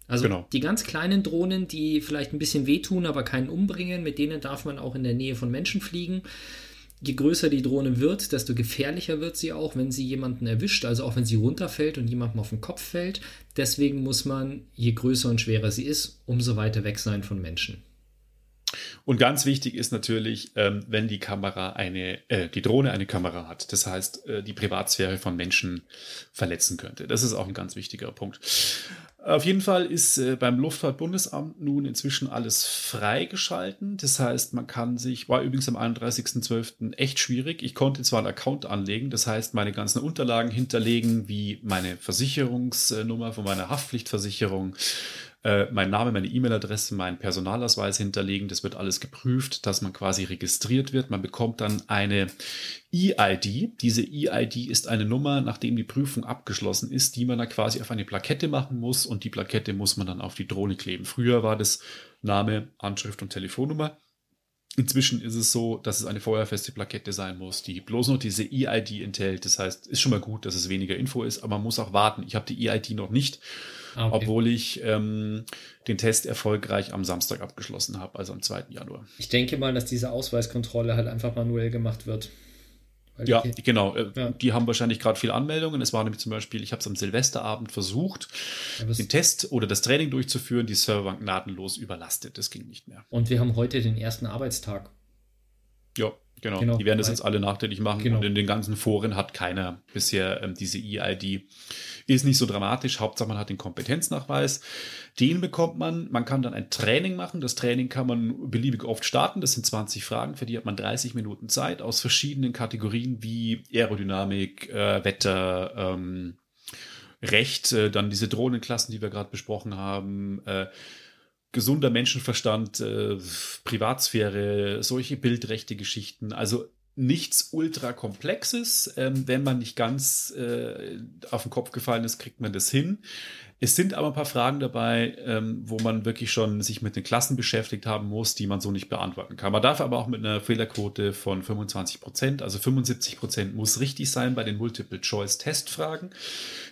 Also genau. die ganz kleinen Drohnen, die vielleicht ein bisschen wehtun, aber keinen umbringen, mit denen darf man auch in der Nähe von Menschen fliegen. Je größer die Drohne wird, desto gefährlicher wird sie auch, wenn sie jemanden erwischt, also auch wenn sie runterfällt und jemandem auf den Kopf fällt. Deswegen muss man, je größer und schwerer sie ist, umso weiter weg sein von Menschen. Und ganz wichtig ist natürlich, ähm, wenn die Kamera eine, äh, die Drohne eine Kamera hat, das heißt, äh, die Privatsphäre von Menschen verletzen könnte. Das ist auch ein ganz wichtiger Punkt. Auf jeden Fall ist äh, beim Luftfahrtbundesamt nun inzwischen alles freigeschalten. Das heißt, man kann sich, war übrigens am 31.12. echt schwierig. Ich konnte zwar einen Account anlegen, das heißt, meine ganzen Unterlagen hinterlegen, wie meine Versicherungsnummer von meiner Haftpflichtversicherung, äh, mein Name, meine E-Mail-Adresse, meinen Personalausweis hinterlegen. Das wird alles geprüft, dass man quasi registriert wird. Man bekommt dann eine EID. Diese EID ist eine Nummer, nachdem die Prüfung abgeschlossen ist, die man da quasi auf eine Plakette machen muss und die Plakette muss man dann auf die Drohne kleben. Früher war das Name, Anschrift und Telefonnummer. Inzwischen ist es so, dass es eine feuerfeste Plakette sein muss, die bloß noch diese EID enthält. Das heißt, ist schon mal gut, dass es weniger Info ist, aber man muss auch warten. Ich habe die EID noch nicht. Ah, okay. Obwohl ich ähm, den Test erfolgreich am Samstag abgeschlossen habe, also am 2. Januar. Ich denke mal, dass diese Ausweiskontrolle halt einfach manuell gemacht wird. ja, die, genau. Äh, ja. Die haben wahrscheinlich gerade viele Anmeldungen. Es war nämlich zum Beispiel, ich habe es am Silvesterabend versucht, ja, den Test oder das Training durchzuführen, die Serverbank gnadenlos überlastet. Das ging nicht mehr. Und wir haben heute den ersten Arbeitstag. Ja, genau. genau. Die werden das jetzt alle nachträglich machen. Genau. Und in den ganzen Foren hat keiner bisher ähm, diese EID ist nicht so dramatisch. Hauptsache, man hat den Kompetenznachweis. Den bekommt man. Man kann dann ein Training machen. Das Training kann man beliebig oft starten. Das sind 20 Fragen. Für die hat man 30 Minuten Zeit aus verschiedenen Kategorien wie Aerodynamik, äh, Wetter, ähm, Recht, äh, dann diese Drohnenklassen, die wir gerade besprochen haben, äh, gesunder Menschenverstand, äh, Privatsphäre, solche bildrechte Geschichten. Also nichts ultra komplexes. Ähm, wenn man nicht ganz äh, auf den Kopf gefallen ist, kriegt man das hin. Es sind aber ein paar Fragen dabei, ähm, wo man wirklich schon sich mit den Klassen beschäftigt haben muss, die man so nicht beantworten kann. Man darf aber auch mit einer Fehlerquote von 25 Prozent, also 75 Prozent muss richtig sein bei den Multiple-Choice-Testfragen.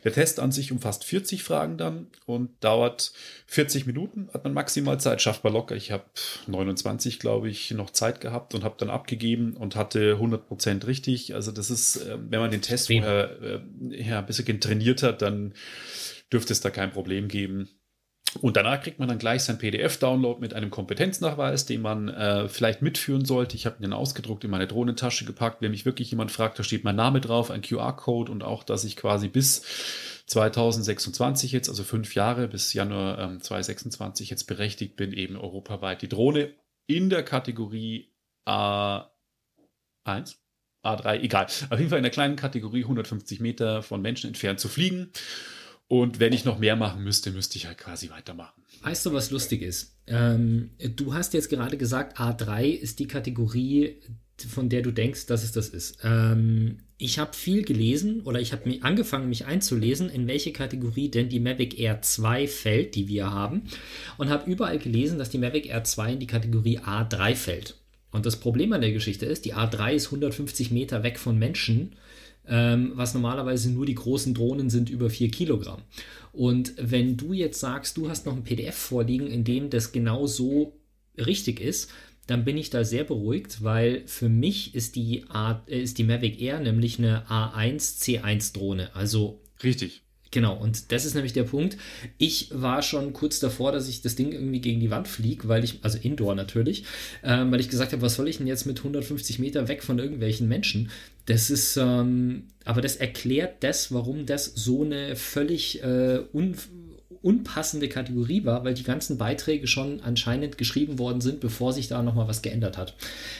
Der Test an sich umfasst 40 Fragen dann und dauert 40 Minuten, hat man maximal Zeit, schafft man locker. Ich habe 29, glaube ich, noch Zeit gehabt und habe dann abgegeben und hatte 100 Prozent richtig. Also das ist, äh, wenn man den Test vorher äh, ja, ein bisschen trainiert hat, dann dürfte es da kein Problem geben. Und danach kriegt man dann gleich sein PDF-Download mit einem Kompetenznachweis, den man äh, vielleicht mitführen sollte. Ich habe ihn ausgedruckt in meine Drohnentasche gepackt. Wenn mich wirklich jemand fragt, da steht mein Name drauf, ein QR-Code und auch, dass ich quasi bis 2026 jetzt, also fünf Jahre bis Januar ähm, 2026 jetzt berechtigt bin, eben europaweit die Drohne in der Kategorie A1, A3, egal. Auf jeden Fall in der kleinen Kategorie 150 Meter von Menschen entfernt zu fliegen. Und wenn ich noch mehr machen müsste, müsste ich halt quasi weitermachen. Weißt du, was lustig ist? Ähm, du hast jetzt gerade gesagt, A3 ist die Kategorie, von der du denkst, dass es das ist. Ähm, ich habe viel gelesen oder ich habe angefangen, mich einzulesen, in welche Kategorie denn die Mavic Air 2 fällt, die wir haben. Und habe überall gelesen, dass die Mavic Air 2 in die Kategorie A3 fällt. Und das Problem an der Geschichte ist, die A3 ist 150 Meter weg von Menschen ähm, was normalerweise nur die großen Drohnen sind über 4 Kilogramm. Und wenn du jetzt sagst, du hast noch ein PDF vorliegen, in dem das genau so richtig ist, dann bin ich da sehr beruhigt, weil für mich ist die, A, äh, ist die Mavic Air nämlich eine A1C1 Drohne. Also Richtig. Genau, und das ist nämlich der Punkt. Ich war schon kurz davor, dass ich das Ding irgendwie gegen die Wand fliege, weil ich, also Indoor natürlich, ähm, weil ich gesagt habe, was soll ich denn jetzt mit 150 Meter weg von irgendwelchen Menschen? Das ist, ähm, aber das erklärt das, warum das so eine völlig äh, un, unpassende Kategorie war, weil die ganzen Beiträge schon anscheinend geschrieben worden sind, bevor sich da nochmal was geändert hat.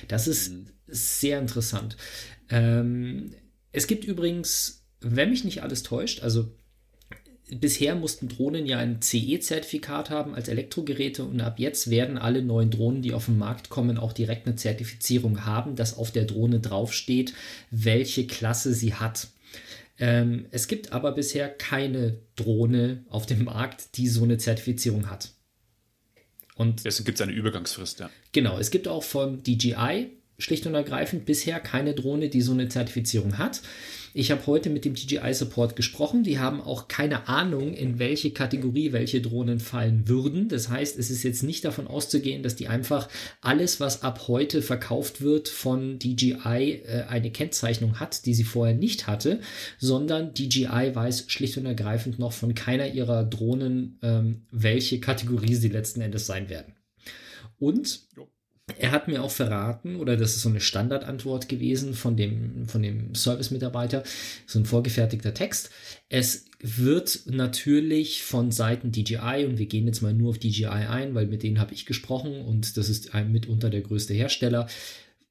Das ist mhm. sehr interessant. Ähm, es gibt übrigens, wenn mich nicht alles täuscht, also bisher mussten Drohnen ja ein CE-Zertifikat haben als Elektrogeräte und ab jetzt werden alle neuen Drohnen, die auf den Markt kommen, auch direkt eine Zertifizierung haben, dass auf der Drohne draufsteht, welche Klasse sie hat. Ähm, es gibt aber bisher keine Drohne auf dem Markt, die so eine Zertifizierung hat. Und Deswegen gibt es eine Übergangsfrist, ja. Genau, es gibt auch vom DJI schlicht und ergreifend bisher keine Drohne, die so eine Zertifizierung hat. Ich habe heute mit dem DJI-Support gesprochen. Die haben auch keine Ahnung, in welche Kategorie welche Drohnen fallen würden. Das heißt, es ist jetzt nicht davon auszugehen, dass die einfach alles, was ab heute verkauft wird von DJI, äh, eine Kennzeichnung hat, die sie vorher nicht hatte, sondern DJI weiß schlicht und ergreifend noch von keiner ihrer Drohnen, ähm, welche Kategorie sie letzten Endes sein werden. Und jo er hat mir auch verraten, oder das ist so eine Standardantwort gewesen von dem, von dem Service-Mitarbeiter, so ein vorgefertigter Text. Es wird natürlich von Seiten DJI, und wir gehen jetzt mal nur auf DJI ein, weil mit denen habe ich gesprochen und das ist mitunter der größte Hersteller,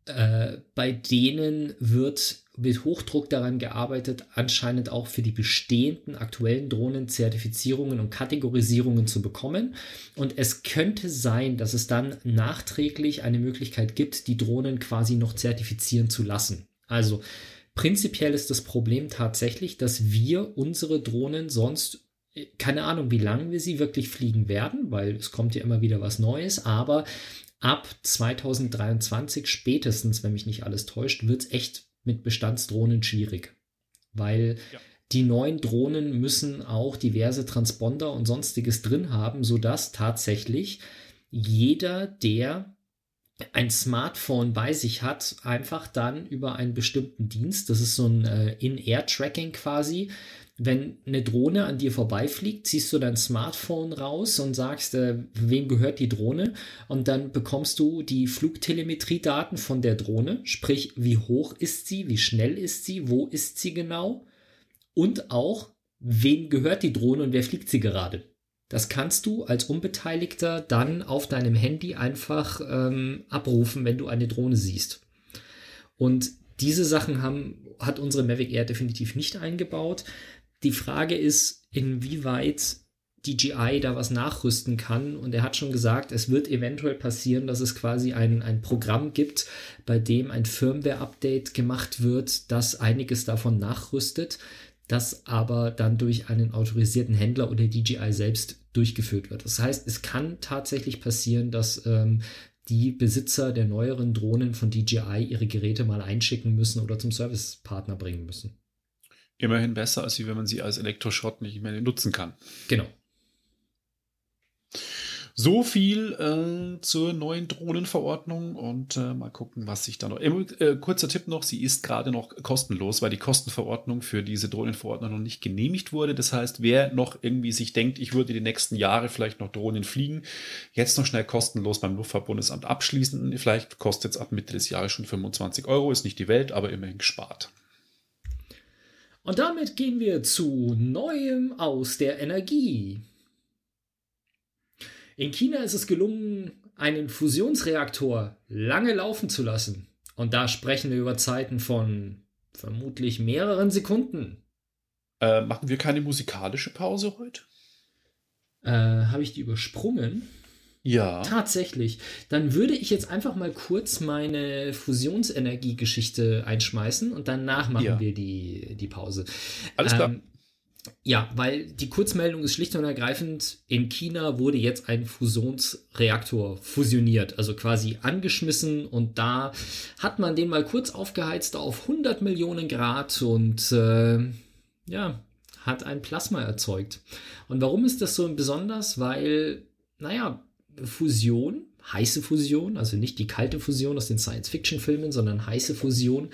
äh, bei denen wird mit Hochdruck daran gearbeitet, anscheinend auch für die bestehenden aktuellen Drohnen Zertifizierungen und Kategorisierungen zu bekommen. Und es könnte sein, dass es dann nachträglich eine Möglichkeit gibt, die Drohnen quasi noch zertifizieren zu lassen. Also prinzipiell ist das Problem tatsächlich, dass wir unsere Drohnen sonst äh, keine Ahnung, wie lange wir sie wirklich fliegen werden, weil es kommt ja immer wieder was Neues, aber ab 2023 spätestens, wenn mich nicht alles täuscht, wird es echt mit Bestandsdrohnen schwierig. Weil ja. die neuen Drohnen müssen auch diverse Transponder und sonstiges drin haben, sodass tatsächlich jeder, der ein Smartphone bei sich hat, einfach dann über einen bestimmten Dienst, das ist so ein äh, In-Air-Tracking quasi, wenn eine Drohne an dir vorbeifliegt, ziehst du dein Smartphone raus und sagst, äh, wem gehört die Drohne? Und dann bekommst du die Flugtelemetriedaten von der Drohne, sprich, wie hoch ist sie, wie schnell ist sie, wo ist sie genau? Und auch, wem gehört die Drohne und wer fliegt sie gerade? Das kannst du als Unbeteiligter dann auf deinem Handy einfach ähm, abrufen, wenn du eine Drohne siehst. Und diese Sachen haben, hat unsere Mavic Air definitiv nicht eingebaut. Die Frage ist, inwieweit DJI da was nachrüsten kann. Und er hat schon gesagt, es wird eventuell passieren, dass es quasi ein, ein Programm gibt, bei dem ein Firmware-Update gemacht wird, das einiges davon nachrüstet, das aber dann durch einen autorisierten Händler oder DJI selbst durchgeführt wird. Das heißt, es kann tatsächlich passieren, dass ähm, die Besitzer der neueren Drohnen von DJI ihre Geräte mal einschicken müssen oder zum Servicepartner bringen müssen. Immerhin besser, als wenn man sie als Elektroschrott nicht mehr nutzen kann. Genau. So viel äh, zur neuen Drohnenverordnung und äh, mal gucken, was sich da noch. Äh, kurzer Tipp noch: Sie ist gerade noch kostenlos, weil die Kostenverordnung für diese Drohnenverordnung noch nicht genehmigt wurde. Das heißt, wer noch irgendwie sich denkt, ich würde die nächsten Jahre vielleicht noch Drohnen fliegen, jetzt noch schnell kostenlos beim Luftfahrtbundesamt abschließen. Vielleicht kostet es ab Mitte des Jahres schon 25 Euro, ist nicht die Welt, aber immerhin gespart. Und damit gehen wir zu Neuem aus der Energie. In China ist es gelungen, einen Fusionsreaktor lange laufen zu lassen. Und da sprechen wir über Zeiten von vermutlich mehreren Sekunden. Äh, machen wir keine musikalische Pause heute? Äh, Habe ich die übersprungen? Ja. Tatsächlich. Dann würde ich jetzt einfach mal kurz meine Fusionsenergie-Geschichte einschmeißen und danach machen ja. wir die, die Pause. Alles klar. Ähm, Ja, weil die Kurzmeldung ist schlicht und ergreifend, in China wurde jetzt ein Fusionsreaktor fusioniert, also quasi angeschmissen und da hat man den mal kurz aufgeheizt auf 100 Millionen Grad und äh, ja, hat ein Plasma erzeugt. Und warum ist das so besonders? Weil, naja, Fusion, heiße Fusion, also nicht die kalte Fusion aus den Science-Fiction-Filmen, sondern heiße Fusion,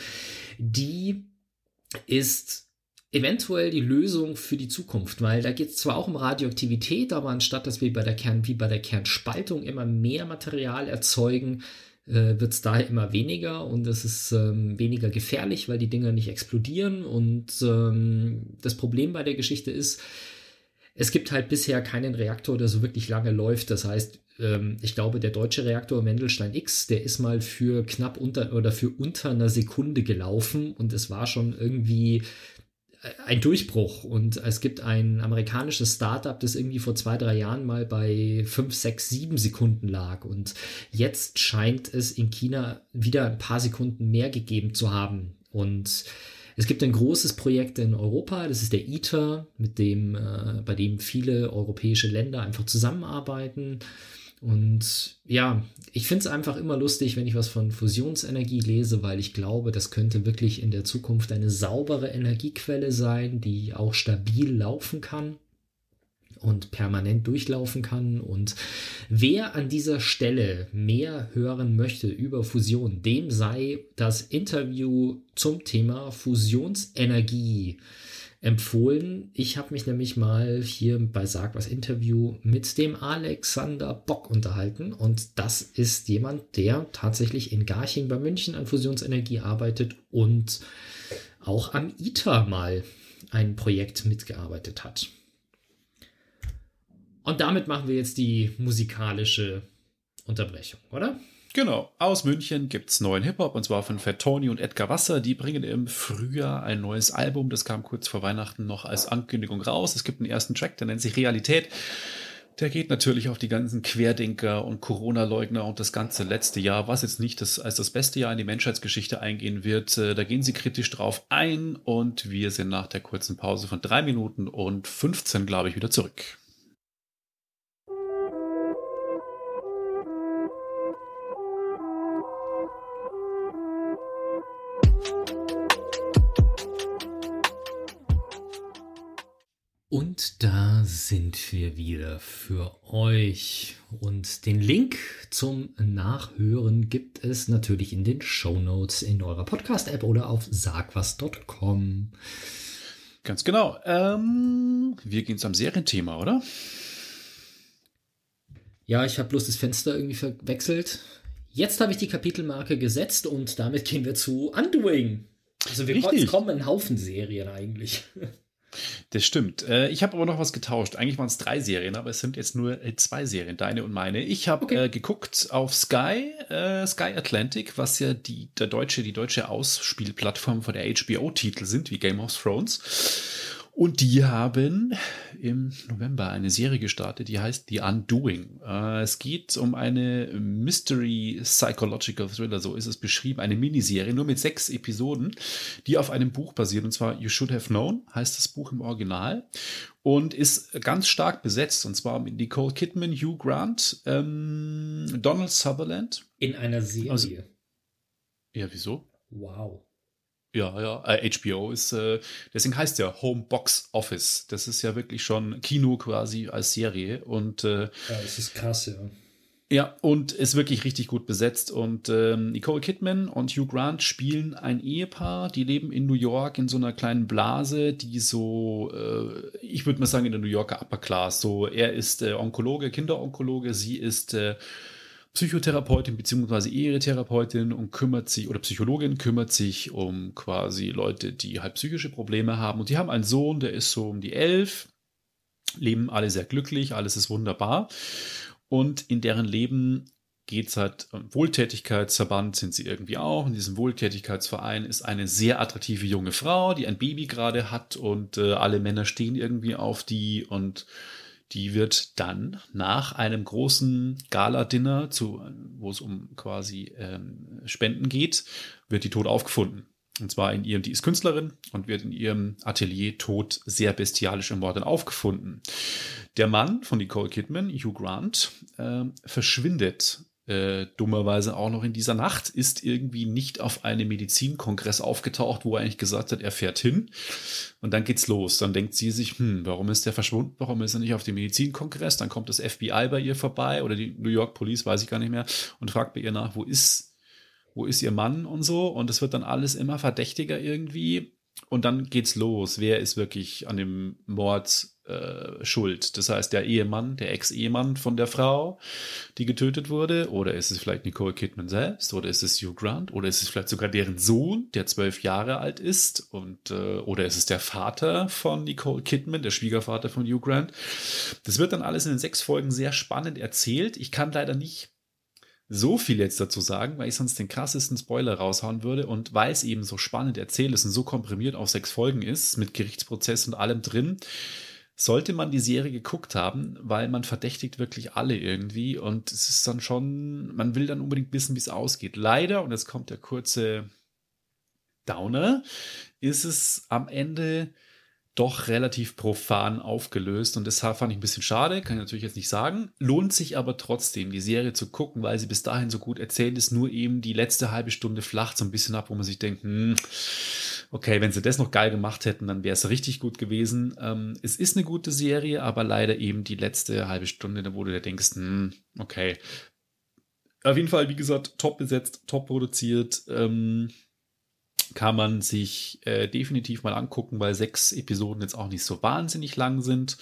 die ist eventuell die Lösung für die Zukunft, weil da geht es zwar auch um Radioaktivität, aber anstatt dass wir bei der Kern, wie bei der Kernspaltung immer mehr Material erzeugen, äh, wird es daher immer weniger und es ist ähm, weniger gefährlich, weil die Dinger nicht explodieren. Und ähm, das Problem bei der Geschichte ist, es gibt halt bisher keinen Reaktor, der so wirklich lange läuft. Das heißt, ähm, ich glaube, der deutsche Reaktor Wendelstein X, der ist mal für knapp unter oder für unter einer Sekunde gelaufen und es war schon irgendwie ein Durchbruch. Und es gibt ein amerikanisches Startup, das irgendwie vor zwei, drei Jahren mal bei fünf, sechs, sieben Sekunden lag. Und jetzt scheint es in China wieder ein paar Sekunden mehr gegeben zu haben. Und es gibt ein großes Projekt in Europa, das ist der ITER, mit dem, äh, bei dem viele europäische Länder einfach zusammenarbeiten und ja, ich finde es einfach immer lustig, wenn ich was von Fusionsenergie lese, weil ich glaube, das könnte wirklich in der Zukunft eine saubere Energiequelle sein, die auch stabil laufen kann und permanent durchlaufen kann. Und wer an dieser Stelle mehr hören möchte über Fusion, dem sei das Interview zum Thema Fusionsenergie empfohlen. Ich habe mich nämlich mal hier bei Sag was Interview mit dem Alexander Bock unterhalten und das ist jemand, der tatsächlich in Garching bei München an Fusionsenergie arbeitet und auch am ITER mal ein Projekt mitgearbeitet hat. Und damit machen wir jetzt die musikalische Unterbrechung, oder? Genau, aus München gibt es neuen Hip-Hop und zwar von Fat Tony und Edgar Wasser. Die bringen im Frühjahr ein neues Album. Das kam kurz vor Weihnachten noch als Ankündigung raus. Es gibt einen ersten Track, der nennt sich Realität. Der geht natürlich auf die ganzen Querdenker und Corona-Leugner und das ganze letzte Jahr, was jetzt nicht das, als das beste Jahr in die Menschheitsgeschichte eingehen wird. Äh, da gehen sie kritisch drauf ein und wir sind nach der kurzen Pause von drei Minuten und 15, glaube ich, wieder zurück. Und da sind wir wieder für euch. Und den Link zum Nachhören gibt es natürlich in den Show Notes in eurer Podcast-App oder auf sagwas.com. Ganz genau. Ähm, wir gehen zum Serienthema, oder? Ja, ich habe bloß das Fenster irgendwie verwechselt. Jetzt habe ich die Kapitelmarke gesetzt und damit gehen wir zu Undoing. Also wir Richtig. kommen einen Haufen Serien eigentlich. Das stimmt. Äh, ich habe aber noch was getauscht. Eigentlich waren es drei Serien, aber es sind jetzt nur äh, zwei Serien, deine und meine. Ich habe okay. äh, geguckt auf Sky, äh, Sky Atlantic, was ja die, der deutsche, die deutsche Ausspielplattform von der HBO-Titel sind, wie Game of Thrones. Und die haben im November eine Serie gestartet, die heißt The Undoing. Äh, es geht um eine Mystery Psychological Thriller, so ist es beschrieben, eine Miniserie, nur mit sechs Episoden, die auf einem Buch basiert, und zwar You Should Have Known, heißt das Buch im Original, und ist ganz stark besetzt, und zwar mit Nicole Kidman, Hugh Grant, ähm, Donald Sutherland. In einer Serie. Also, ja, wieso? Wow. Ja, ja, äh, HBO ist, äh, deswegen heißt ja Home Box Office. Das ist ja wirklich schon Kino quasi als Serie und äh, ja, das ist krass, ja. Ja, und ist wirklich richtig gut besetzt. Und ähm, Nicole Kidman und Hugh Grant spielen ein Ehepaar, die leben in New York in so einer kleinen Blase, die so, äh, ich würde mal sagen, in der New Yorker Upper Class. So, er ist äh, Onkologe, Kinderonkologe, sie ist äh, Psychotherapeutin bzw. Ehetherapeutin und kümmert sich, oder Psychologin kümmert sich um quasi Leute, die halt psychische Probleme haben. Und die haben einen Sohn, der ist so um die elf, leben alle sehr glücklich, alles ist wunderbar. Und in deren Leben geht es halt um Wohltätigkeitsverband sind sie irgendwie auch. In diesem Wohltätigkeitsverein ist eine sehr attraktive junge Frau, die ein Baby gerade hat und äh, alle Männer stehen irgendwie auf die und die wird dann nach einem großen Gala-Dinner, wo es um quasi ähm, Spenden geht, wird die tot aufgefunden. Und zwar in ihrem, die ist Künstlerin und wird in ihrem Atelier tot sehr bestialisch ermordet aufgefunden. Der Mann von Nicole Kidman, Hugh Grant, äh, verschwindet äh, dummerweise auch noch in dieser Nacht, ist irgendwie nicht auf einem Medizinkongress aufgetaucht, wo er eigentlich gesagt hat, er fährt hin. Und dann geht's los. Dann denkt sie sich, hm, warum ist der verschwunden? Warum ist er nicht auf dem Medizinkongress? Dann kommt das FBI bei ihr vorbei oder die New York Police, weiß ich gar nicht mehr, und fragt bei ihr nach, wo ist, wo ist ihr Mann und so. Und es wird dann alles immer verdächtiger irgendwie. Und dann geht's los. Wer ist wirklich an dem Mord äh, schuld? Das heißt, der Ehemann, der Ex-Ehemann von der Frau, die getötet wurde, oder ist es vielleicht Nicole Kidman selbst, oder ist es Hugh Grant, oder ist es vielleicht sogar deren Sohn, der zwölf Jahre alt ist, und äh, oder ist es der Vater von Nicole Kidman, der Schwiegervater von Hugh Grant? Das wird dann alles in den sechs Folgen sehr spannend erzählt. Ich kann leider nicht so viel jetzt dazu sagen, weil ich sonst den krassesten Spoiler raushauen würde und weil es eben so spannend erzählt ist und so komprimiert auf sechs Folgen ist, mit Gerichtsprozess und allem drin, sollte man die Serie geguckt haben, weil man verdächtigt wirklich alle irgendwie und es ist dann schon, man will dann unbedingt wissen, wie es ausgeht. Leider, und jetzt kommt der kurze Downer, ist es am Ende doch relativ profan aufgelöst und deshalb fand ich ein bisschen schade, kann ich natürlich jetzt nicht sagen. Lohnt sich aber trotzdem, die Serie zu gucken, weil sie bis dahin so gut erzählt ist, nur eben die letzte halbe Stunde flacht so ein bisschen ab, wo man sich denkt, hm, okay, wenn sie das noch geil gemacht hätten, dann wäre es richtig gut gewesen. Ähm, es ist eine gute Serie, aber leider eben die letzte halbe Stunde, wo du dir denkst, hm, okay. Auf jeden Fall, wie gesagt, top besetzt, top produziert. Ähm, kann man sich äh, definitiv mal angucken, weil sechs Episoden jetzt auch nicht so wahnsinnig lang sind.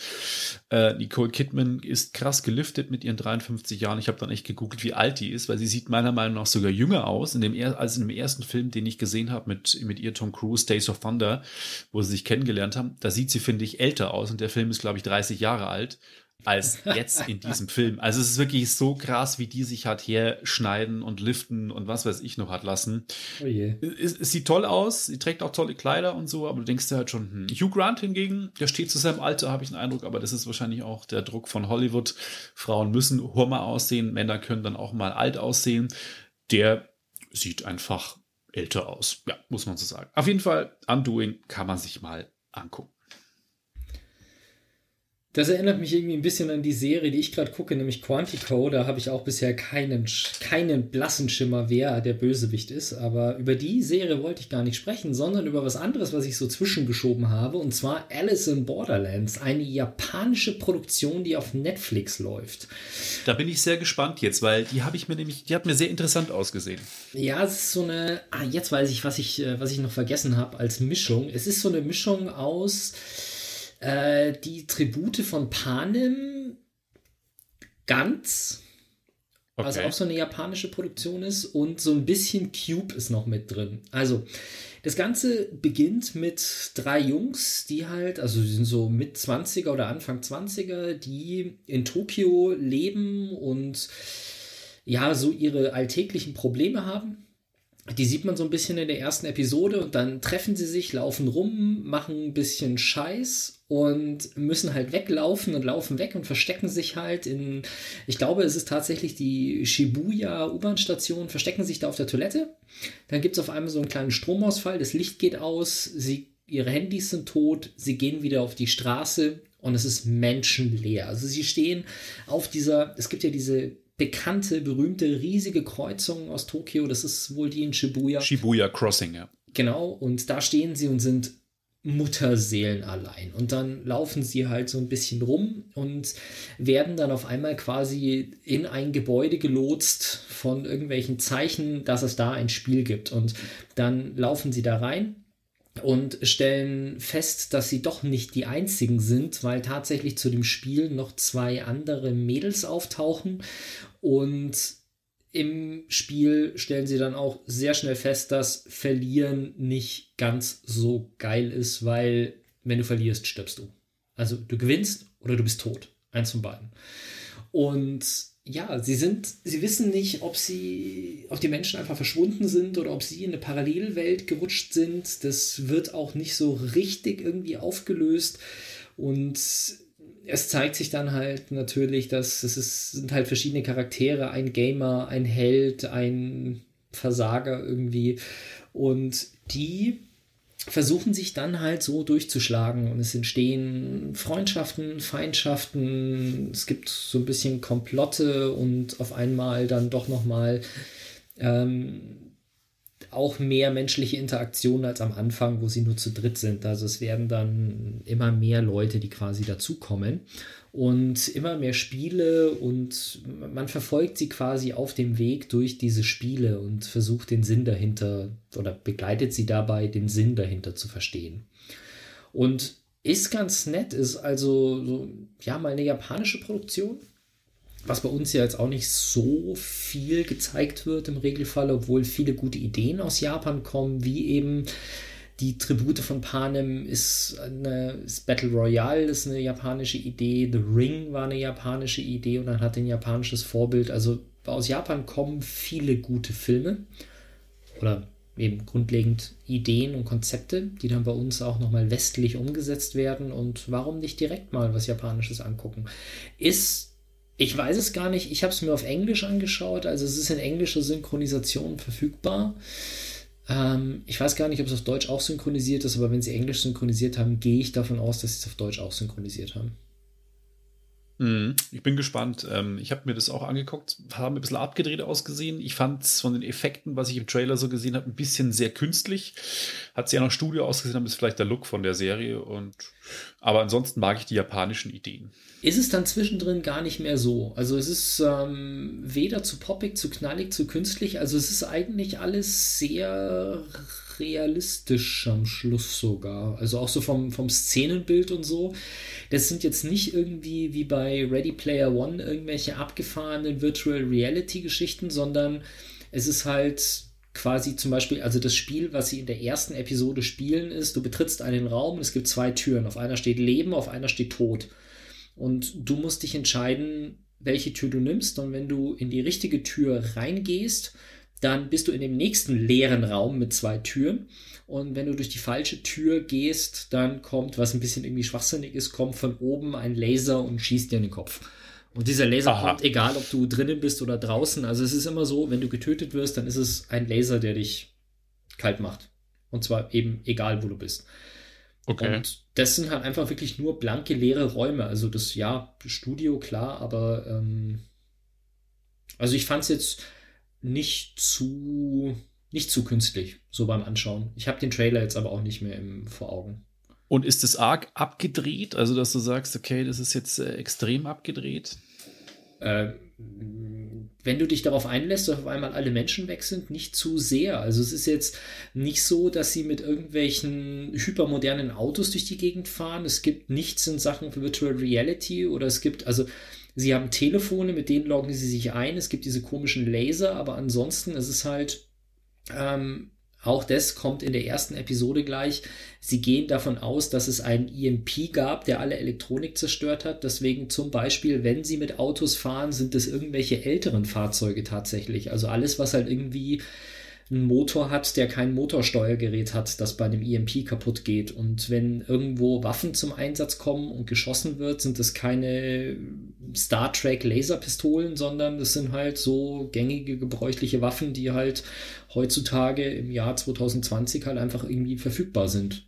Äh, Nicole Kidman ist krass geliftet mit ihren 53 Jahren. Ich habe dann echt gegoogelt, wie alt die ist, weil sie sieht meiner Meinung nach sogar jünger aus. In dem er als in dem ersten Film, den ich gesehen habe mit, mit ihr Tom Cruise, Days of Thunder, wo sie sich kennengelernt haben, da sieht sie, finde ich, älter aus. Und der Film ist, glaube ich, 30 Jahre alt als jetzt in diesem Film. Also es ist wirklich so krass, wie die sich hat herschneiden und liften und was weiß ich noch hat lassen. Oh es, es, sieht toll aus, sie trägt auch tolle Kleider und so, aber du denkst dir halt schon, hm. Hugh Grant hingegen, der steht zu seinem Alter, habe ich den Eindruck, aber das ist wahrscheinlich auch der Druck von Hollywood. Frauen müssen Hummer aussehen, Männer können dann auch mal alt aussehen. Der sieht einfach älter aus. Ja, muss man so sagen. Auf jeden Fall, Undoing kann man sich mal angucken. Das erinnert mich irgendwie ein bisschen an die Serie, die ich gerade gucke, nämlich Quantico. Da habe ich auch bisher keinen, keinen blassen Schimmer, wer der Bösewicht ist. Aber über die Serie wollte ich gar nicht sprechen, sondern über was anderes, was ich so zwischengeschoben habe. Und zwar Alice in Borderlands, eine japanische Produktion, die auf Netflix läuft. Da bin ich sehr gespannt jetzt, weil die habe ich mir nämlich, die hat mir sehr interessant ausgesehen. Ja, es ist so eine, ah, jetzt weiß ich, was ich, äh, was ich noch vergessen habe als Mischung. Es ist so eine Mischung aus äh, die Tribute von Panem ganz, okay. was auch so eine japanische Produktion ist, und so ein bisschen Cube ist noch mit drin. Also, das Ganze beginnt mit drei Jungs, die halt, also sie sind so mit 20er oder Anfang 20er, die in Tokio leben und ja, so ihre alltäglichen Probleme haben die sieht man so ein bisschen in der ersten Episode und dann treffen sie sich, laufen rum, machen ein bisschen Scheiß und müssen halt weglaufen und laufen weg und verstecken sich halt in, ich glaube, es ist tatsächlich die Shibuya U-Bahn-Station, verstecken sich da auf der Toilette. Dann gibt es auf einmal so einen kleinen Stromausfall, das Licht geht aus, sie, ihre Handys sind tot, sie gehen wieder auf die Straße und es ist menschenleer. Also sie stehen auf dieser, es gibt ja diese bekannte, berühmte, riesige Kreuzung aus Tokio. Das ist wohl die in Shibuya. Shibuya Crossing, ja. Genau, und da stehen sie und sind Mutterseelen allein. Und dann laufen sie halt so ein bisschen rum und werden dann auf einmal quasi in ein Gebäude gelotst von irgendwelchen Zeichen, dass es da ein Spiel gibt. Und dann laufen sie da rein und stellen fest, dass sie doch nicht die einzigen sind, weil tatsächlich zu dem Spiel noch zwei andere Mädels auftauchen und im Spiel stellen sie dann auch sehr schnell fest, dass Verlieren nicht ganz so geil ist, weil wenn du verlierst, stirbst du. Also du gewinnst oder du bist tot. Eins von beiden. Und ja, sie sind, sie wissen nicht, ob sie, ob die Menschen einfach verschwunden sind oder ob sie in eine Parallelwelt gerutscht sind. Das wird auch nicht so richtig irgendwie aufgelöst. Und es zeigt sich dann halt natürlich, dass es ist, sind halt verschiedene Charaktere, ein Gamer, ein Held, ein Versager irgendwie. Und die versuchen sich dann halt so durchzuschlagen und es entstehen Freundschaften, Feindschaften, es gibt so ein bisschen Komplotte und auf einmal dann doch nochmal ähm, auch mehr menschliche Interaktionen als am Anfang, wo sie nur zu dritt sind. Also es werden dann immer mehr Leute, die quasi dazukommen und immer mehr Spiele und man verfolgt sie quasi auf dem Weg durch diese Spiele und versucht den Sinn dahinter oder begleitet sie dabei, den Sinn dahinter zu verstehen. Und ist ganz nett, ist also so, ja mal eine japanische Produktion, was bei uns ja jetzt auch nicht so viel gezeigt wird im Regelfall, obwohl viele gute Ideen aus Japan kommen, wie eben die Tribute von Panem ist eine ist Battle Royale, ist eine japanische Idee. The Ring war eine japanische Idee und dann hat ein japanisches Vorbild. Also aus Japan kommen viele gute Filme oder eben grundlegend Ideen und Konzepte, die dann bei uns auch nochmal westlich umgesetzt werden. Und warum nicht direkt mal was Japanisches angucken? Ist, ich weiß es gar nicht, ich habe es mir auf Englisch angeschaut, also es ist in englischer Synchronisation verfügbar. Ähm, ich weiß gar nicht, ob es auf Deutsch auch synchronisiert ist, aber wenn sie Englisch synchronisiert haben, gehe ich davon aus, dass sie es auf Deutsch auch synchronisiert haben. Mhm. Ich bin gespannt. Ähm, ich habe mir das auch angeguckt, haben ein bisschen abgedreht ausgesehen. Ich fand es von den Effekten, was ich im Trailer so gesehen habe, ein bisschen sehr künstlich. Hat sehr nach Studio ausgesehen, aber ist vielleicht der Look von der Serie. Und aber ansonsten mag ich die japanischen Ideen. Ist es dann zwischendrin gar nicht mehr so? Also es ist ähm, weder zu poppig, zu knallig, zu künstlich. Also es ist eigentlich alles sehr realistisch am Schluss sogar. Also auch so vom, vom Szenenbild und so. Das sind jetzt nicht irgendwie wie bei Ready Player One irgendwelche abgefahrenen Virtual Reality Geschichten, sondern es ist halt quasi zum Beispiel, also das Spiel, was sie in der ersten Episode spielen, ist, du betrittst einen Raum und es gibt zwei Türen. Auf einer steht Leben, auf einer steht Tod. Und du musst dich entscheiden, welche Tür du nimmst. Und wenn du in die richtige Tür reingehst, dann bist du in dem nächsten leeren Raum mit zwei Türen. Und wenn du durch die falsche Tür gehst, dann kommt, was ein bisschen irgendwie schwachsinnig ist, kommt von oben ein Laser und schießt dir in den Kopf. Und dieser Laser Aha. kommt, egal ob du drinnen bist oder draußen. Also es ist immer so, wenn du getötet wirst, dann ist es ein Laser, der dich kalt macht. Und zwar eben egal, wo du bist. Okay. Und das sind halt einfach wirklich nur blanke, leere Räume. Also das, ja, Studio, klar, aber ähm, also ich fand es jetzt nicht zu, nicht zu künstlich, so beim Anschauen. Ich habe den Trailer jetzt aber auch nicht mehr im, vor Augen. Und ist es arg abgedreht? Also, dass du sagst, okay, das ist jetzt äh, extrem abgedreht? Äh, wenn du dich darauf einlässt, dass auf einmal alle Menschen weg sind, nicht zu sehr. Also es ist jetzt nicht so, dass sie mit irgendwelchen hypermodernen Autos durch die Gegend fahren. Es gibt nichts in Sachen Virtual Reality oder es gibt, also Sie haben Telefone, mit denen loggen sie sich ein. Es gibt diese komischen Laser, aber ansonsten ist es halt, ähm, auch das kommt in der ersten Episode gleich. Sie gehen davon aus, dass es einen EMP gab, der alle Elektronik zerstört hat. Deswegen zum Beispiel, wenn sie mit Autos fahren, sind es irgendwelche älteren Fahrzeuge tatsächlich. Also alles, was halt irgendwie einen Motor hat, der kein Motorsteuergerät hat, das bei einem EMP kaputt geht. Und wenn irgendwo Waffen zum Einsatz kommen und geschossen wird, sind das keine Star Trek Laserpistolen, sondern das sind halt so gängige, gebräuchliche Waffen, die halt heutzutage im Jahr 2020 halt einfach irgendwie verfügbar sind.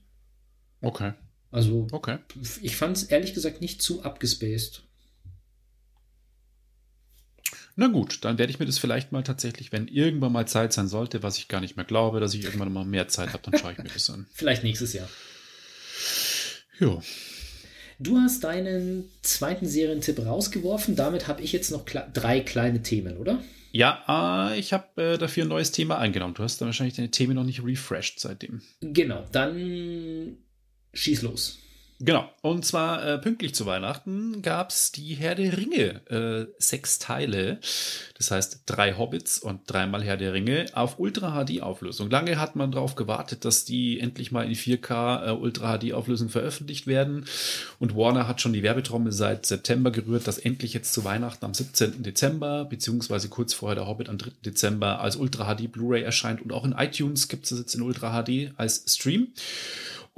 Okay. Also, okay. ich fand es ehrlich gesagt nicht zu abgespaced. Na gut, dann werde ich mir das vielleicht mal tatsächlich, wenn irgendwann mal Zeit sein sollte, was ich gar nicht mehr glaube, dass ich irgendwann mal mehr Zeit habe, dann schaue ich mir das an. Vielleicht nächstes Jahr. Ja. Du hast deinen zweiten Serientipp rausgeworfen. Damit habe ich jetzt noch kle drei kleine Themen, oder? Ja, äh, ich habe äh, dafür ein neues Thema eingenommen. Du hast dann wahrscheinlich deine Themen noch nicht refreshed seitdem. Genau, dann schieß los. Genau. Und zwar äh, pünktlich zu Weihnachten gab es die Herr der Ringe, äh, sechs Teile. Das heißt drei Hobbits und dreimal Herr der Ringe auf Ultra HD Auflösung. Lange hat man darauf gewartet, dass die endlich mal in 4K äh, Ultra HD Auflösung veröffentlicht werden. Und Warner hat schon die Werbetrommel seit September gerührt, dass endlich jetzt zu Weihnachten am 17. Dezember, beziehungsweise kurz vorher der Hobbit am 3. Dezember als Ultra HD Blu-ray erscheint. Und auch in iTunes gibt es jetzt in Ultra HD als Stream.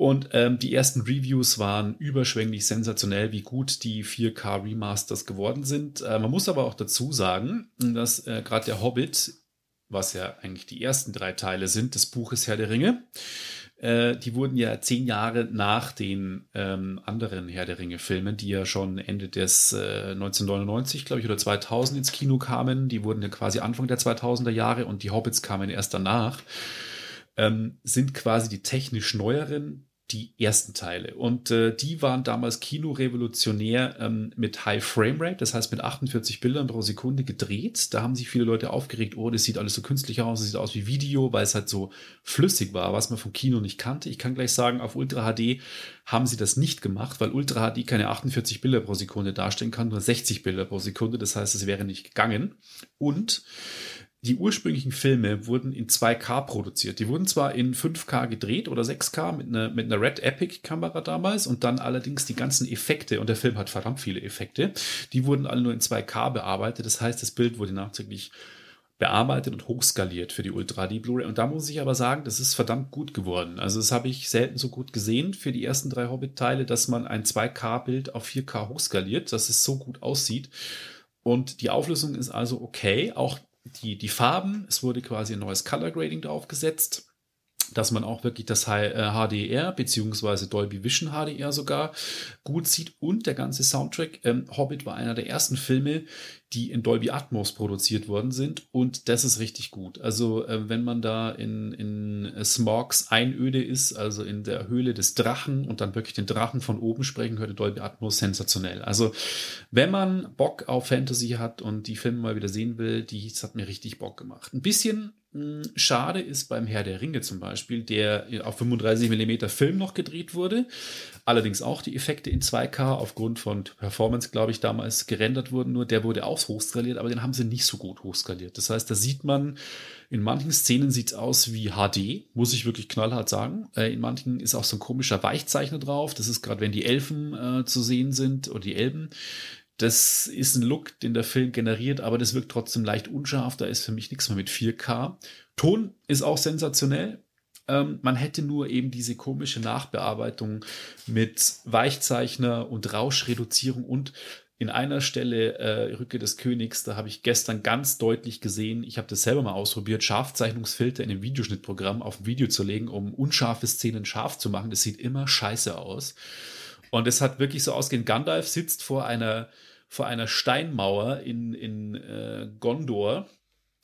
Und ähm, die ersten Reviews waren überschwänglich sensationell, wie gut die 4K Remasters geworden sind. Äh, man muss aber auch dazu sagen, dass äh, gerade der Hobbit was ja eigentlich die ersten drei Teile sind des Buches Herr der Ringe. Äh, die wurden ja zehn Jahre nach den ähm, anderen Herr der Ringe-Filmen, die ja schon Ende des äh, 1999, glaube ich, oder 2000 ins Kino kamen. Die wurden ja quasi Anfang der 2000er Jahre und die Hobbits kamen erst danach. Ähm, sind quasi die technisch neueren die ersten Teile. Und äh, die waren damals kinorevolutionär ähm, mit High Frame Rate, das heißt mit 48 Bildern pro Sekunde gedreht. Da haben sich viele Leute aufgeregt, oh, das sieht alles so künstlich aus, das sieht aus wie Video, weil es halt so flüssig war, was man vom Kino nicht kannte. Ich kann gleich sagen, auf Ultra HD haben sie das nicht gemacht, weil Ultra HD keine 48 Bilder pro Sekunde darstellen kann, nur 60 Bilder pro Sekunde. Das heißt, es wäre nicht gegangen. Und die ursprünglichen Filme wurden in 2K produziert. Die wurden zwar in 5K gedreht oder 6K mit einer, mit einer Red Epic Kamera damals und dann allerdings die ganzen Effekte, und der Film hat verdammt viele Effekte, die wurden alle nur in 2K bearbeitet. Das heißt, das Bild wurde nachträglich bearbeitet und hochskaliert für die Ultra HD Blu-ray. Und da muss ich aber sagen, das ist verdammt gut geworden. Also das habe ich selten so gut gesehen für die ersten drei Hobbit-Teile, dass man ein 2K-Bild auf 4K hochskaliert, dass es so gut aussieht. Und die Auflösung ist also okay. Auch die, die Farben, es wurde quasi ein neues Color Grading draufgesetzt dass man auch wirklich das HDR äh, beziehungsweise Dolby Vision HDR sogar gut sieht und der ganze Soundtrack. Ähm, Hobbit war einer der ersten Filme, die in Dolby Atmos produziert worden sind und das ist richtig gut. Also äh, wenn man da in, in Smogs Einöde ist, also in der Höhle des Drachen und dann wirklich den Drachen von oben sprechen hört, Dolby Atmos sensationell. Also wenn man Bock auf Fantasy hat und die Filme mal wieder sehen will, die, das hat mir richtig Bock gemacht. Ein bisschen schade ist beim Herr der Ringe zum Beispiel, der auf 35 mm Film noch gedreht wurde, allerdings auch die Effekte in 2K aufgrund von Performance, glaube ich, damals gerendert wurden, nur der wurde auch hochskaliert, aber den haben sie nicht so gut hochskaliert. Das heißt, da sieht man, in manchen Szenen sieht es aus wie HD, muss ich wirklich knallhart sagen. Äh, in manchen ist auch so ein komischer Weichzeichner drauf. Das ist gerade, wenn die Elfen äh, zu sehen sind oder die Elben. Das ist ein Look, den der Film generiert, aber das wirkt trotzdem leicht unscharf. Da ist für mich nichts mehr mit 4K. Ton ist auch sensationell. Ähm, man hätte nur eben diese komische Nachbearbeitung mit Weichzeichner und Rauschreduzierung und in einer Stelle äh, Rücke des Königs, da habe ich gestern ganz deutlich gesehen, ich habe das selber mal ausprobiert, Scharfzeichnungsfilter in einem Videoschnittprogramm auf Video zu legen, um unscharfe Szenen scharf zu machen. Das sieht immer scheiße aus. Und es hat wirklich so ausgehend, Gandalf sitzt vor einer vor einer Steinmauer in, in äh, Gondor.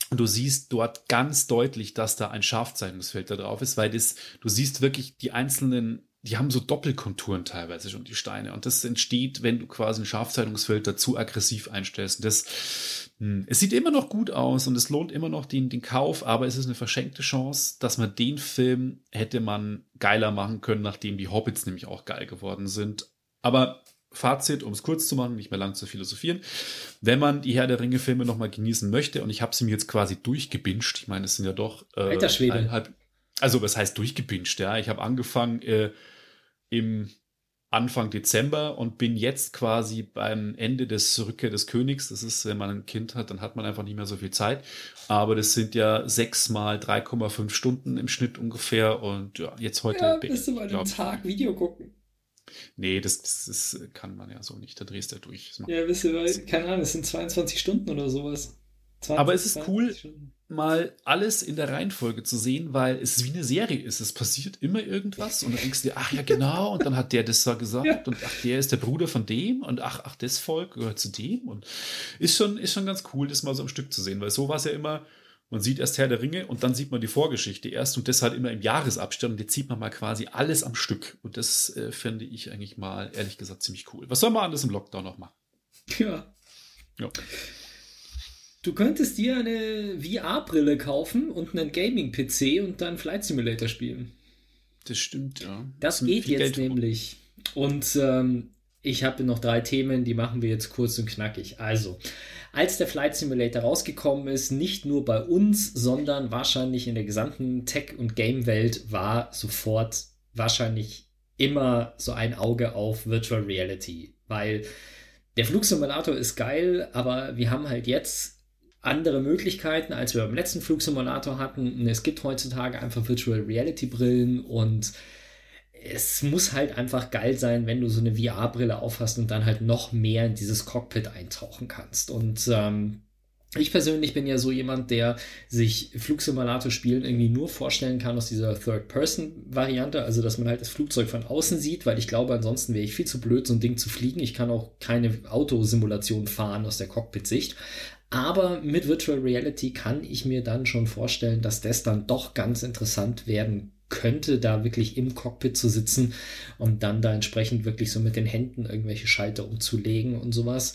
Und du siehst dort ganz deutlich, dass da ein Scharfzeichnungsfilter drauf ist, weil das, du siehst wirklich die einzelnen, die haben so Doppelkonturen teilweise schon, die Steine. Und das entsteht, wenn du quasi einen Scharfzeichnungsfilter zu aggressiv einstellst. Und das, hm, es sieht immer noch gut aus und es lohnt immer noch den, den Kauf, aber es ist eine verschenkte Chance, dass man den Film hätte man geiler machen können, nachdem die Hobbits nämlich auch geil geworden sind. Aber Fazit, um es kurz zu machen, nicht mehr lang zu philosophieren. Wenn man die Herr der Ringe-Filme nochmal genießen möchte, und ich habe sie mir jetzt quasi durchgebinscht, ich meine, es sind ja doch. Äh, Alter Schwede. Also, was heißt durchgebinscht? Ja, ich habe angefangen äh, im Anfang Dezember und bin jetzt quasi beim Ende des Rückkehr des Königs. Das ist, wenn man ein Kind hat, dann hat man einfach nicht mehr so viel Zeit. Aber das sind ja sechs mal 3,5 Stunden im Schnitt ungefähr. Und ja, jetzt heute. Ja, bist du mal einen Tag Video gucken. Nee, das, das, das, kann man ja so nicht. Da drehst du ja durch. Ja, wisst ihr, keine Ahnung, es sind 22 Stunden oder sowas. 20, Aber es ist cool, Stunden. mal alles in der Reihenfolge zu sehen, weil es wie eine Serie ist. Es passiert immer irgendwas und dann denkst du dir, ach ja, genau, und dann hat der das da gesagt ja. und ach, der ist der Bruder von dem und ach, ach, das Volk gehört zu dem und ist schon, ist schon ganz cool, das mal so am Stück zu sehen, weil so war es ja immer man sieht erst Herr der Ringe und dann sieht man die Vorgeschichte erst und das halt immer im Jahresabstand. Und jetzt sieht man mal quasi alles am Stück. Und das äh, finde ich eigentlich mal, ehrlich gesagt, ziemlich cool. Was soll man anders im Lockdown noch machen? Ja. Ja. Du könntest dir eine VR-Brille kaufen und einen Gaming-PC und dann Flight Simulator spielen. Das stimmt, ja. Das, das geht jetzt Geld nämlich. Und ähm, ich habe noch drei Themen, die machen wir jetzt kurz und knackig. Also, als der Flight Simulator rausgekommen ist, nicht nur bei uns, sondern wahrscheinlich in der gesamten Tech- und Game-Welt, war sofort wahrscheinlich immer so ein Auge auf Virtual Reality, weil der Flugsimulator ist geil, aber wir haben halt jetzt andere Möglichkeiten, als wir beim letzten Flugsimulator hatten. Es gibt heutzutage einfach Virtual Reality Brillen und es muss halt einfach geil sein, wenn du so eine VR-Brille aufhast und dann halt noch mehr in dieses Cockpit eintauchen kannst. Und ähm, Ich persönlich bin ja so jemand, der sich Flugsimulator-Spielen irgendwie nur vorstellen kann aus dieser Third-Person-Variante, also dass man halt das Flugzeug von außen sieht, weil ich glaube, ansonsten wäre ich viel zu blöd, so ein Ding zu fliegen. Ich kann auch keine Autosimulation fahren aus der Cockpit-Sicht. Aber mit Virtual Reality kann ich mir dann schon vorstellen, dass das dann doch ganz interessant werden könnte, da wirklich im Cockpit zu sitzen und dann da entsprechend wirklich so mit den Händen irgendwelche Schalter umzulegen und sowas.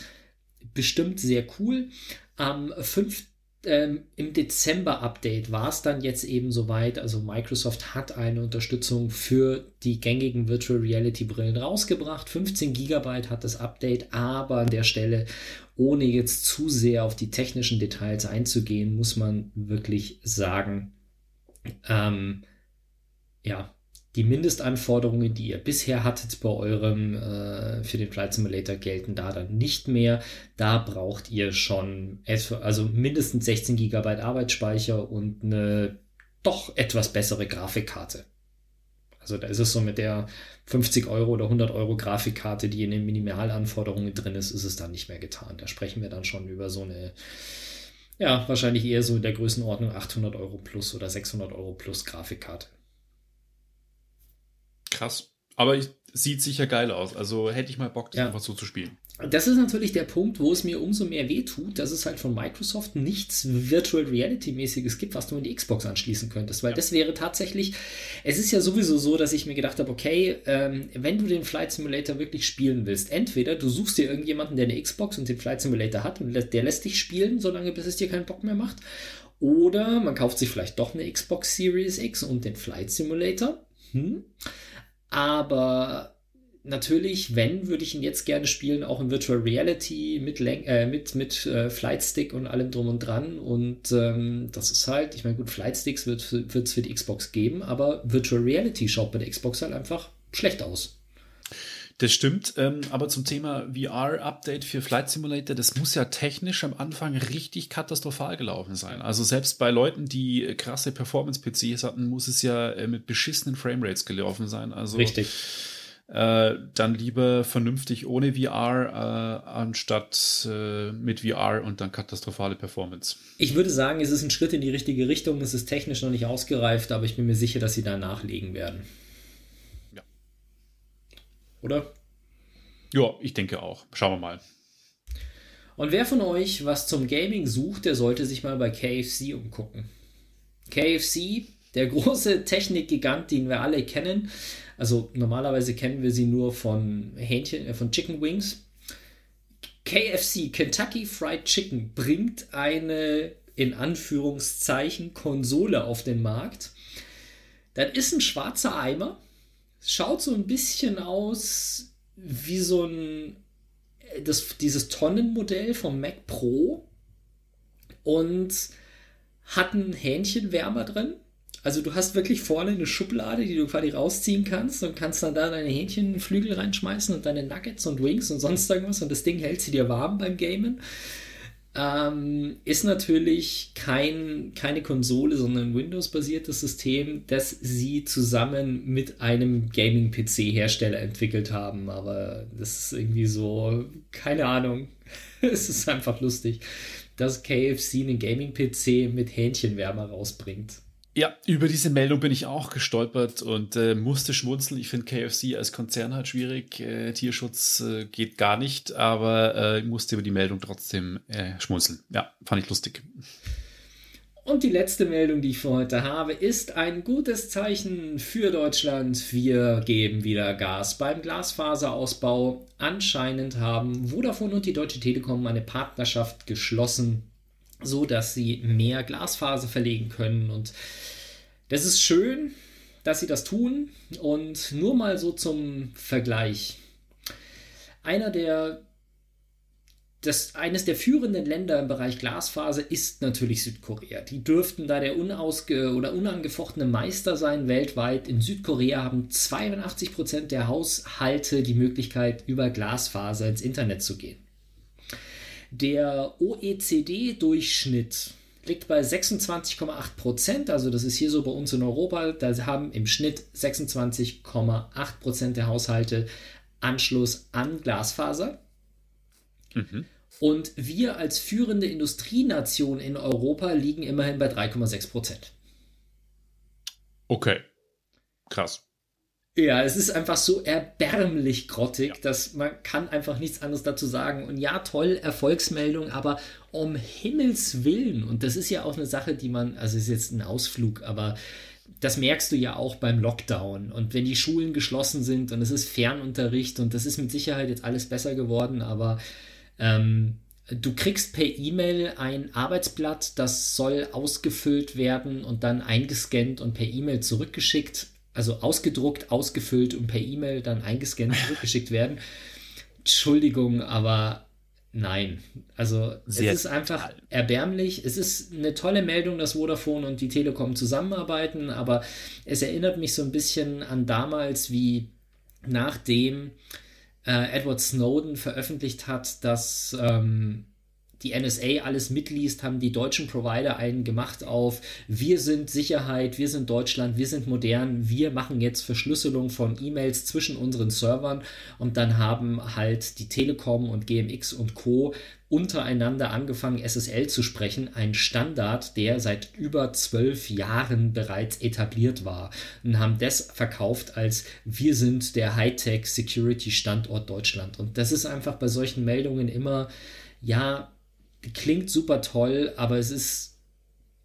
Bestimmt sehr cool. Am 5. Ähm, Im Dezember-Update war es dann jetzt eben soweit. Also Microsoft hat eine Unterstützung für die gängigen Virtual Reality Brillen rausgebracht. 15 GB hat das Update, aber an der Stelle, ohne jetzt zu sehr auf die technischen Details einzugehen, muss man wirklich sagen, ähm, ja, die Mindestanforderungen, die ihr bisher hattet bei eurem äh, für den Flight Simulator, gelten da dann nicht mehr. Da braucht ihr schon also mindestens 16 GB Arbeitsspeicher und eine doch etwas bessere Grafikkarte. Also da ist es so mit der 50 Euro oder 100 Euro Grafikkarte, die in den Minimalanforderungen drin ist, ist es dann nicht mehr getan. Da sprechen wir dann schon über so eine, ja, wahrscheinlich eher so in der Größenordnung 800 Euro plus oder 600 Euro plus Grafikkarte. Krass. Aber ich, sieht sicher geil aus. Also hätte ich mal Bock, das ja. einfach so zu spielen. Das ist natürlich der Punkt, wo es mir umso mehr wehtut, dass es halt von Microsoft nichts Virtual Reality-mäßiges gibt, was du in die Xbox anschließen könntest. Weil ja. das wäre tatsächlich, es ist ja sowieso so, dass ich mir gedacht habe, okay, ähm, wenn du den Flight Simulator wirklich spielen willst, entweder du suchst dir irgendjemanden, der eine Xbox und den Flight Simulator hat und der lässt dich spielen, solange bis es dir keinen Bock mehr macht. Oder man kauft sich vielleicht doch eine Xbox Series X und den Flight Simulator. Hm. Aber natürlich, wenn, würde ich ihn jetzt gerne spielen, auch in Virtual Reality mit, Len äh, mit, mit äh, Flightstick und allem drum und dran. Und ähm, das ist halt, ich meine, gut, Flightsticks wird es für die Xbox geben, aber Virtual Reality schaut bei der Xbox halt einfach schlecht aus. Das stimmt, ähm, aber zum Thema VR-Update für Flight Simulator, das muss ja technisch am Anfang richtig katastrophal gelaufen sein. Also selbst bei Leuten, die krasse Performance-PCs hatten, muss es ja äh, mit beschissenen Framerates gelaufen sein. Also richtig. Äh, dann lieber vernünftig ohne VR äh, anstatt äh, mit VR und dann katastrophale Performance. Ich würde sagen, es ist ein Schritt in die richtige Richtung. Es ist technisch noch nicht ausgereift, aber ich bin mir sicher, dass sie da nachlegen werden oder? Ja, ich denke auch. Schauen wir mal. Und wer von euch was zum Gaming sucht, der sollte sich mal bei KFC umgucken. KFC, der große Technikgigant, den wir alle kennen. Also normalerweise kennen wir sie nur von Hähnchen, äh, von Chicken Wings. KFC, Kentucky Fried Chicken, bringt eine in Anführungszeichen Konsole auf den Markt. Das ist ein schwarzer Eimer schaut so ein bisschen aus wie so ein das, dieses Tonnenmodell vom Mac Pro und hat einen Hähnchenwärmer drin. Also du hast wirklich vorne eine Schublade, die du quasi rausziehen kannst und kannst dann da deine Hähnchenflügel reinschmeißen und deine Nuggets und Wings und sonst irgendwas und das Ding hält sie dir warm beim Gamen. Ähm, ist natürlich kein, keine Konsole, sondern ein Windows-basiertes System, das sie zusammen mit einem Gaming-PC-Hersteller entwickelt haben. Aber das ist irgendwie so, keine Ahnung. es ist einfach lustig, dass KFC einen Gaming-PC mit Hähnchenwärmer rausbringt. Ja, über diese Meldung bin ich auch gestolpert und äh, musste schmunzeln. Ich finde KFC als Konzern halt schwierig. Äh, Tierschutz äh, geht gar nicht, aber äh, musste über die Meldung trotzdem äh, schmunzeln. Ja, fand ich lustig. Und die letzte Meldung, die ich für heute habe, ist ein gutes Zeichen für Deutschland. Wir geben wieder Gas beim Glasfaserausbau. Anscheinend haben Vodafone und die Deutsche Telekom eine Partnerschaft geschlossen so dass sie mehr Glasfaser verlegen können. Und das ist schön, dass sie das tun. Und nur mal so zum Vergleich. Einer der das, eines der führenden Länder im Bereich Glasfaser ist natürlich Südkorea. Die dürften da der unausge oder unangefochtene Meister sein weltweit. In Südkorea haben 82 Prozent der Haushalte die Möglichkeit, über Glasfaser ins Internet zu gehen. Der OECD-Durchschnitt liegt bei 26,8 Prozent. Also das ist hier so bei uns in Europa. Da haben im Schnitt 26,8 Prozent der Haushalte Anschluss an Glasfaser. Mhm. Und wir als führende Industrienation in Europa liegen immerhin bei 3,6 Prozent. Okay. Krass. Ja, es ist einfach so erbärmlich grottig, ja. dass man kann einfach nichts anderes dazu sagen. Und ja, toll, Erfolgsmeldung, aber um Himmels Willen, und das ist ja auch eine Sache, die man, also ist jetzt ein Ausflug, aber das merkst du ja auch beim Lockdown. Und wenn die Schulen geschlossen sind und es ist Fernunterricht und das ist mit Sicherheit jetzt alles besser geworden, aber ähm, du kriegst per E-Mail ein Arbeitsblatt, das soll ausgefüllt werden und dann eingescannt und per E-Mail zurückgeschickt also ausgedruckt, ausgefüllt und per E-Mail dann eingescannt zurückgeschickt werden. Entschuldigung, aber nein. Also Sehr es ist einfach erbärmlich. Es ist eine tolle Meldung, dass Vodafone und die Telekom zusammenarbeiten, aber es erinnert mich so ein bisschen an damals, wie nachdem äh, Edward Snowden veröffentlicht hat, dass ähm, die NSA alles mitliest, haben die deutschen Provider einen gemacht auf, wir sind Sicherheit, wir sind Deutschland, wir sind modern, wir machen jetzt Verschlüsselung von E-Mails zwischen unseren Servern und dann haben halt die Telekom und GMX und Co untereinander angefangen, SSL zu sprechen, ein Standard, der seit über zwölf Jahren bereits etabliert war und haben das verkauft als wir sind der Hightech Security Standort Deutschland. Und das ist einfach bei solchen Meldungen immer, ja, klingt super toll, aber es ist,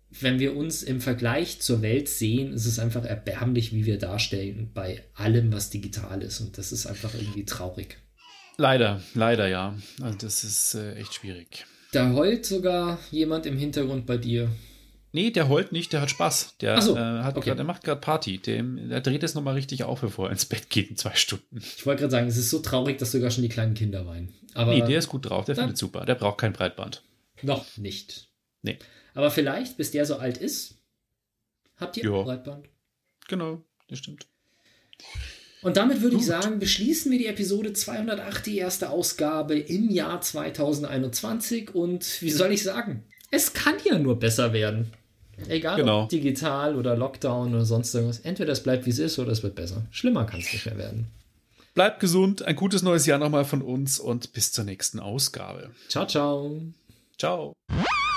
wenn wir uns im Vergleich zur Welt sehen, ist es einfach erbärmlich, wie wir darstellen bei allem, was digital ist. Und das ist einfach irgendwie traurig. Leider, leider ja. Also das ist äh, echt schwierig. Da heult sogar jemand im Hintergrund bei dir. Nee, der heult nicht, der hat Spaß. Der, so, äh, hat okay. grad, der macht gerade Party. Dem, der dreht es nochmal richtig auf, bevor er ins Bett geht in zwei Stunden. Ich wollte gerade sagen, es ist so traurig, dass sogar schon die kleinen Kinder weinen. Aber nee, der ist gut drauf, der findet super. Der braucht kein Breitband. Noch nicht. Nee. Aber vielleicht, bis der so alt ist, habt ihr jo. ein Breitband. Genau, das stimmt. Und damit würde Gut. ich sagen, beschließen wir die Episode 208, die erste Ausgabe im Jahr 2021. Und wie soll ich sagen? Es kann ja nur besser werden. Egal genau. ob digital oder Lockdown oder sonst irgendwas. Entweder es bleibt wie es ist oder es wird besser. Schlimmer kann es nicht mehr werden. Bleibt gesund, ein gutes neues Jahr nochmal von uns und bis zur nächsten Ausgabe. Ciao, ciao. Ciao.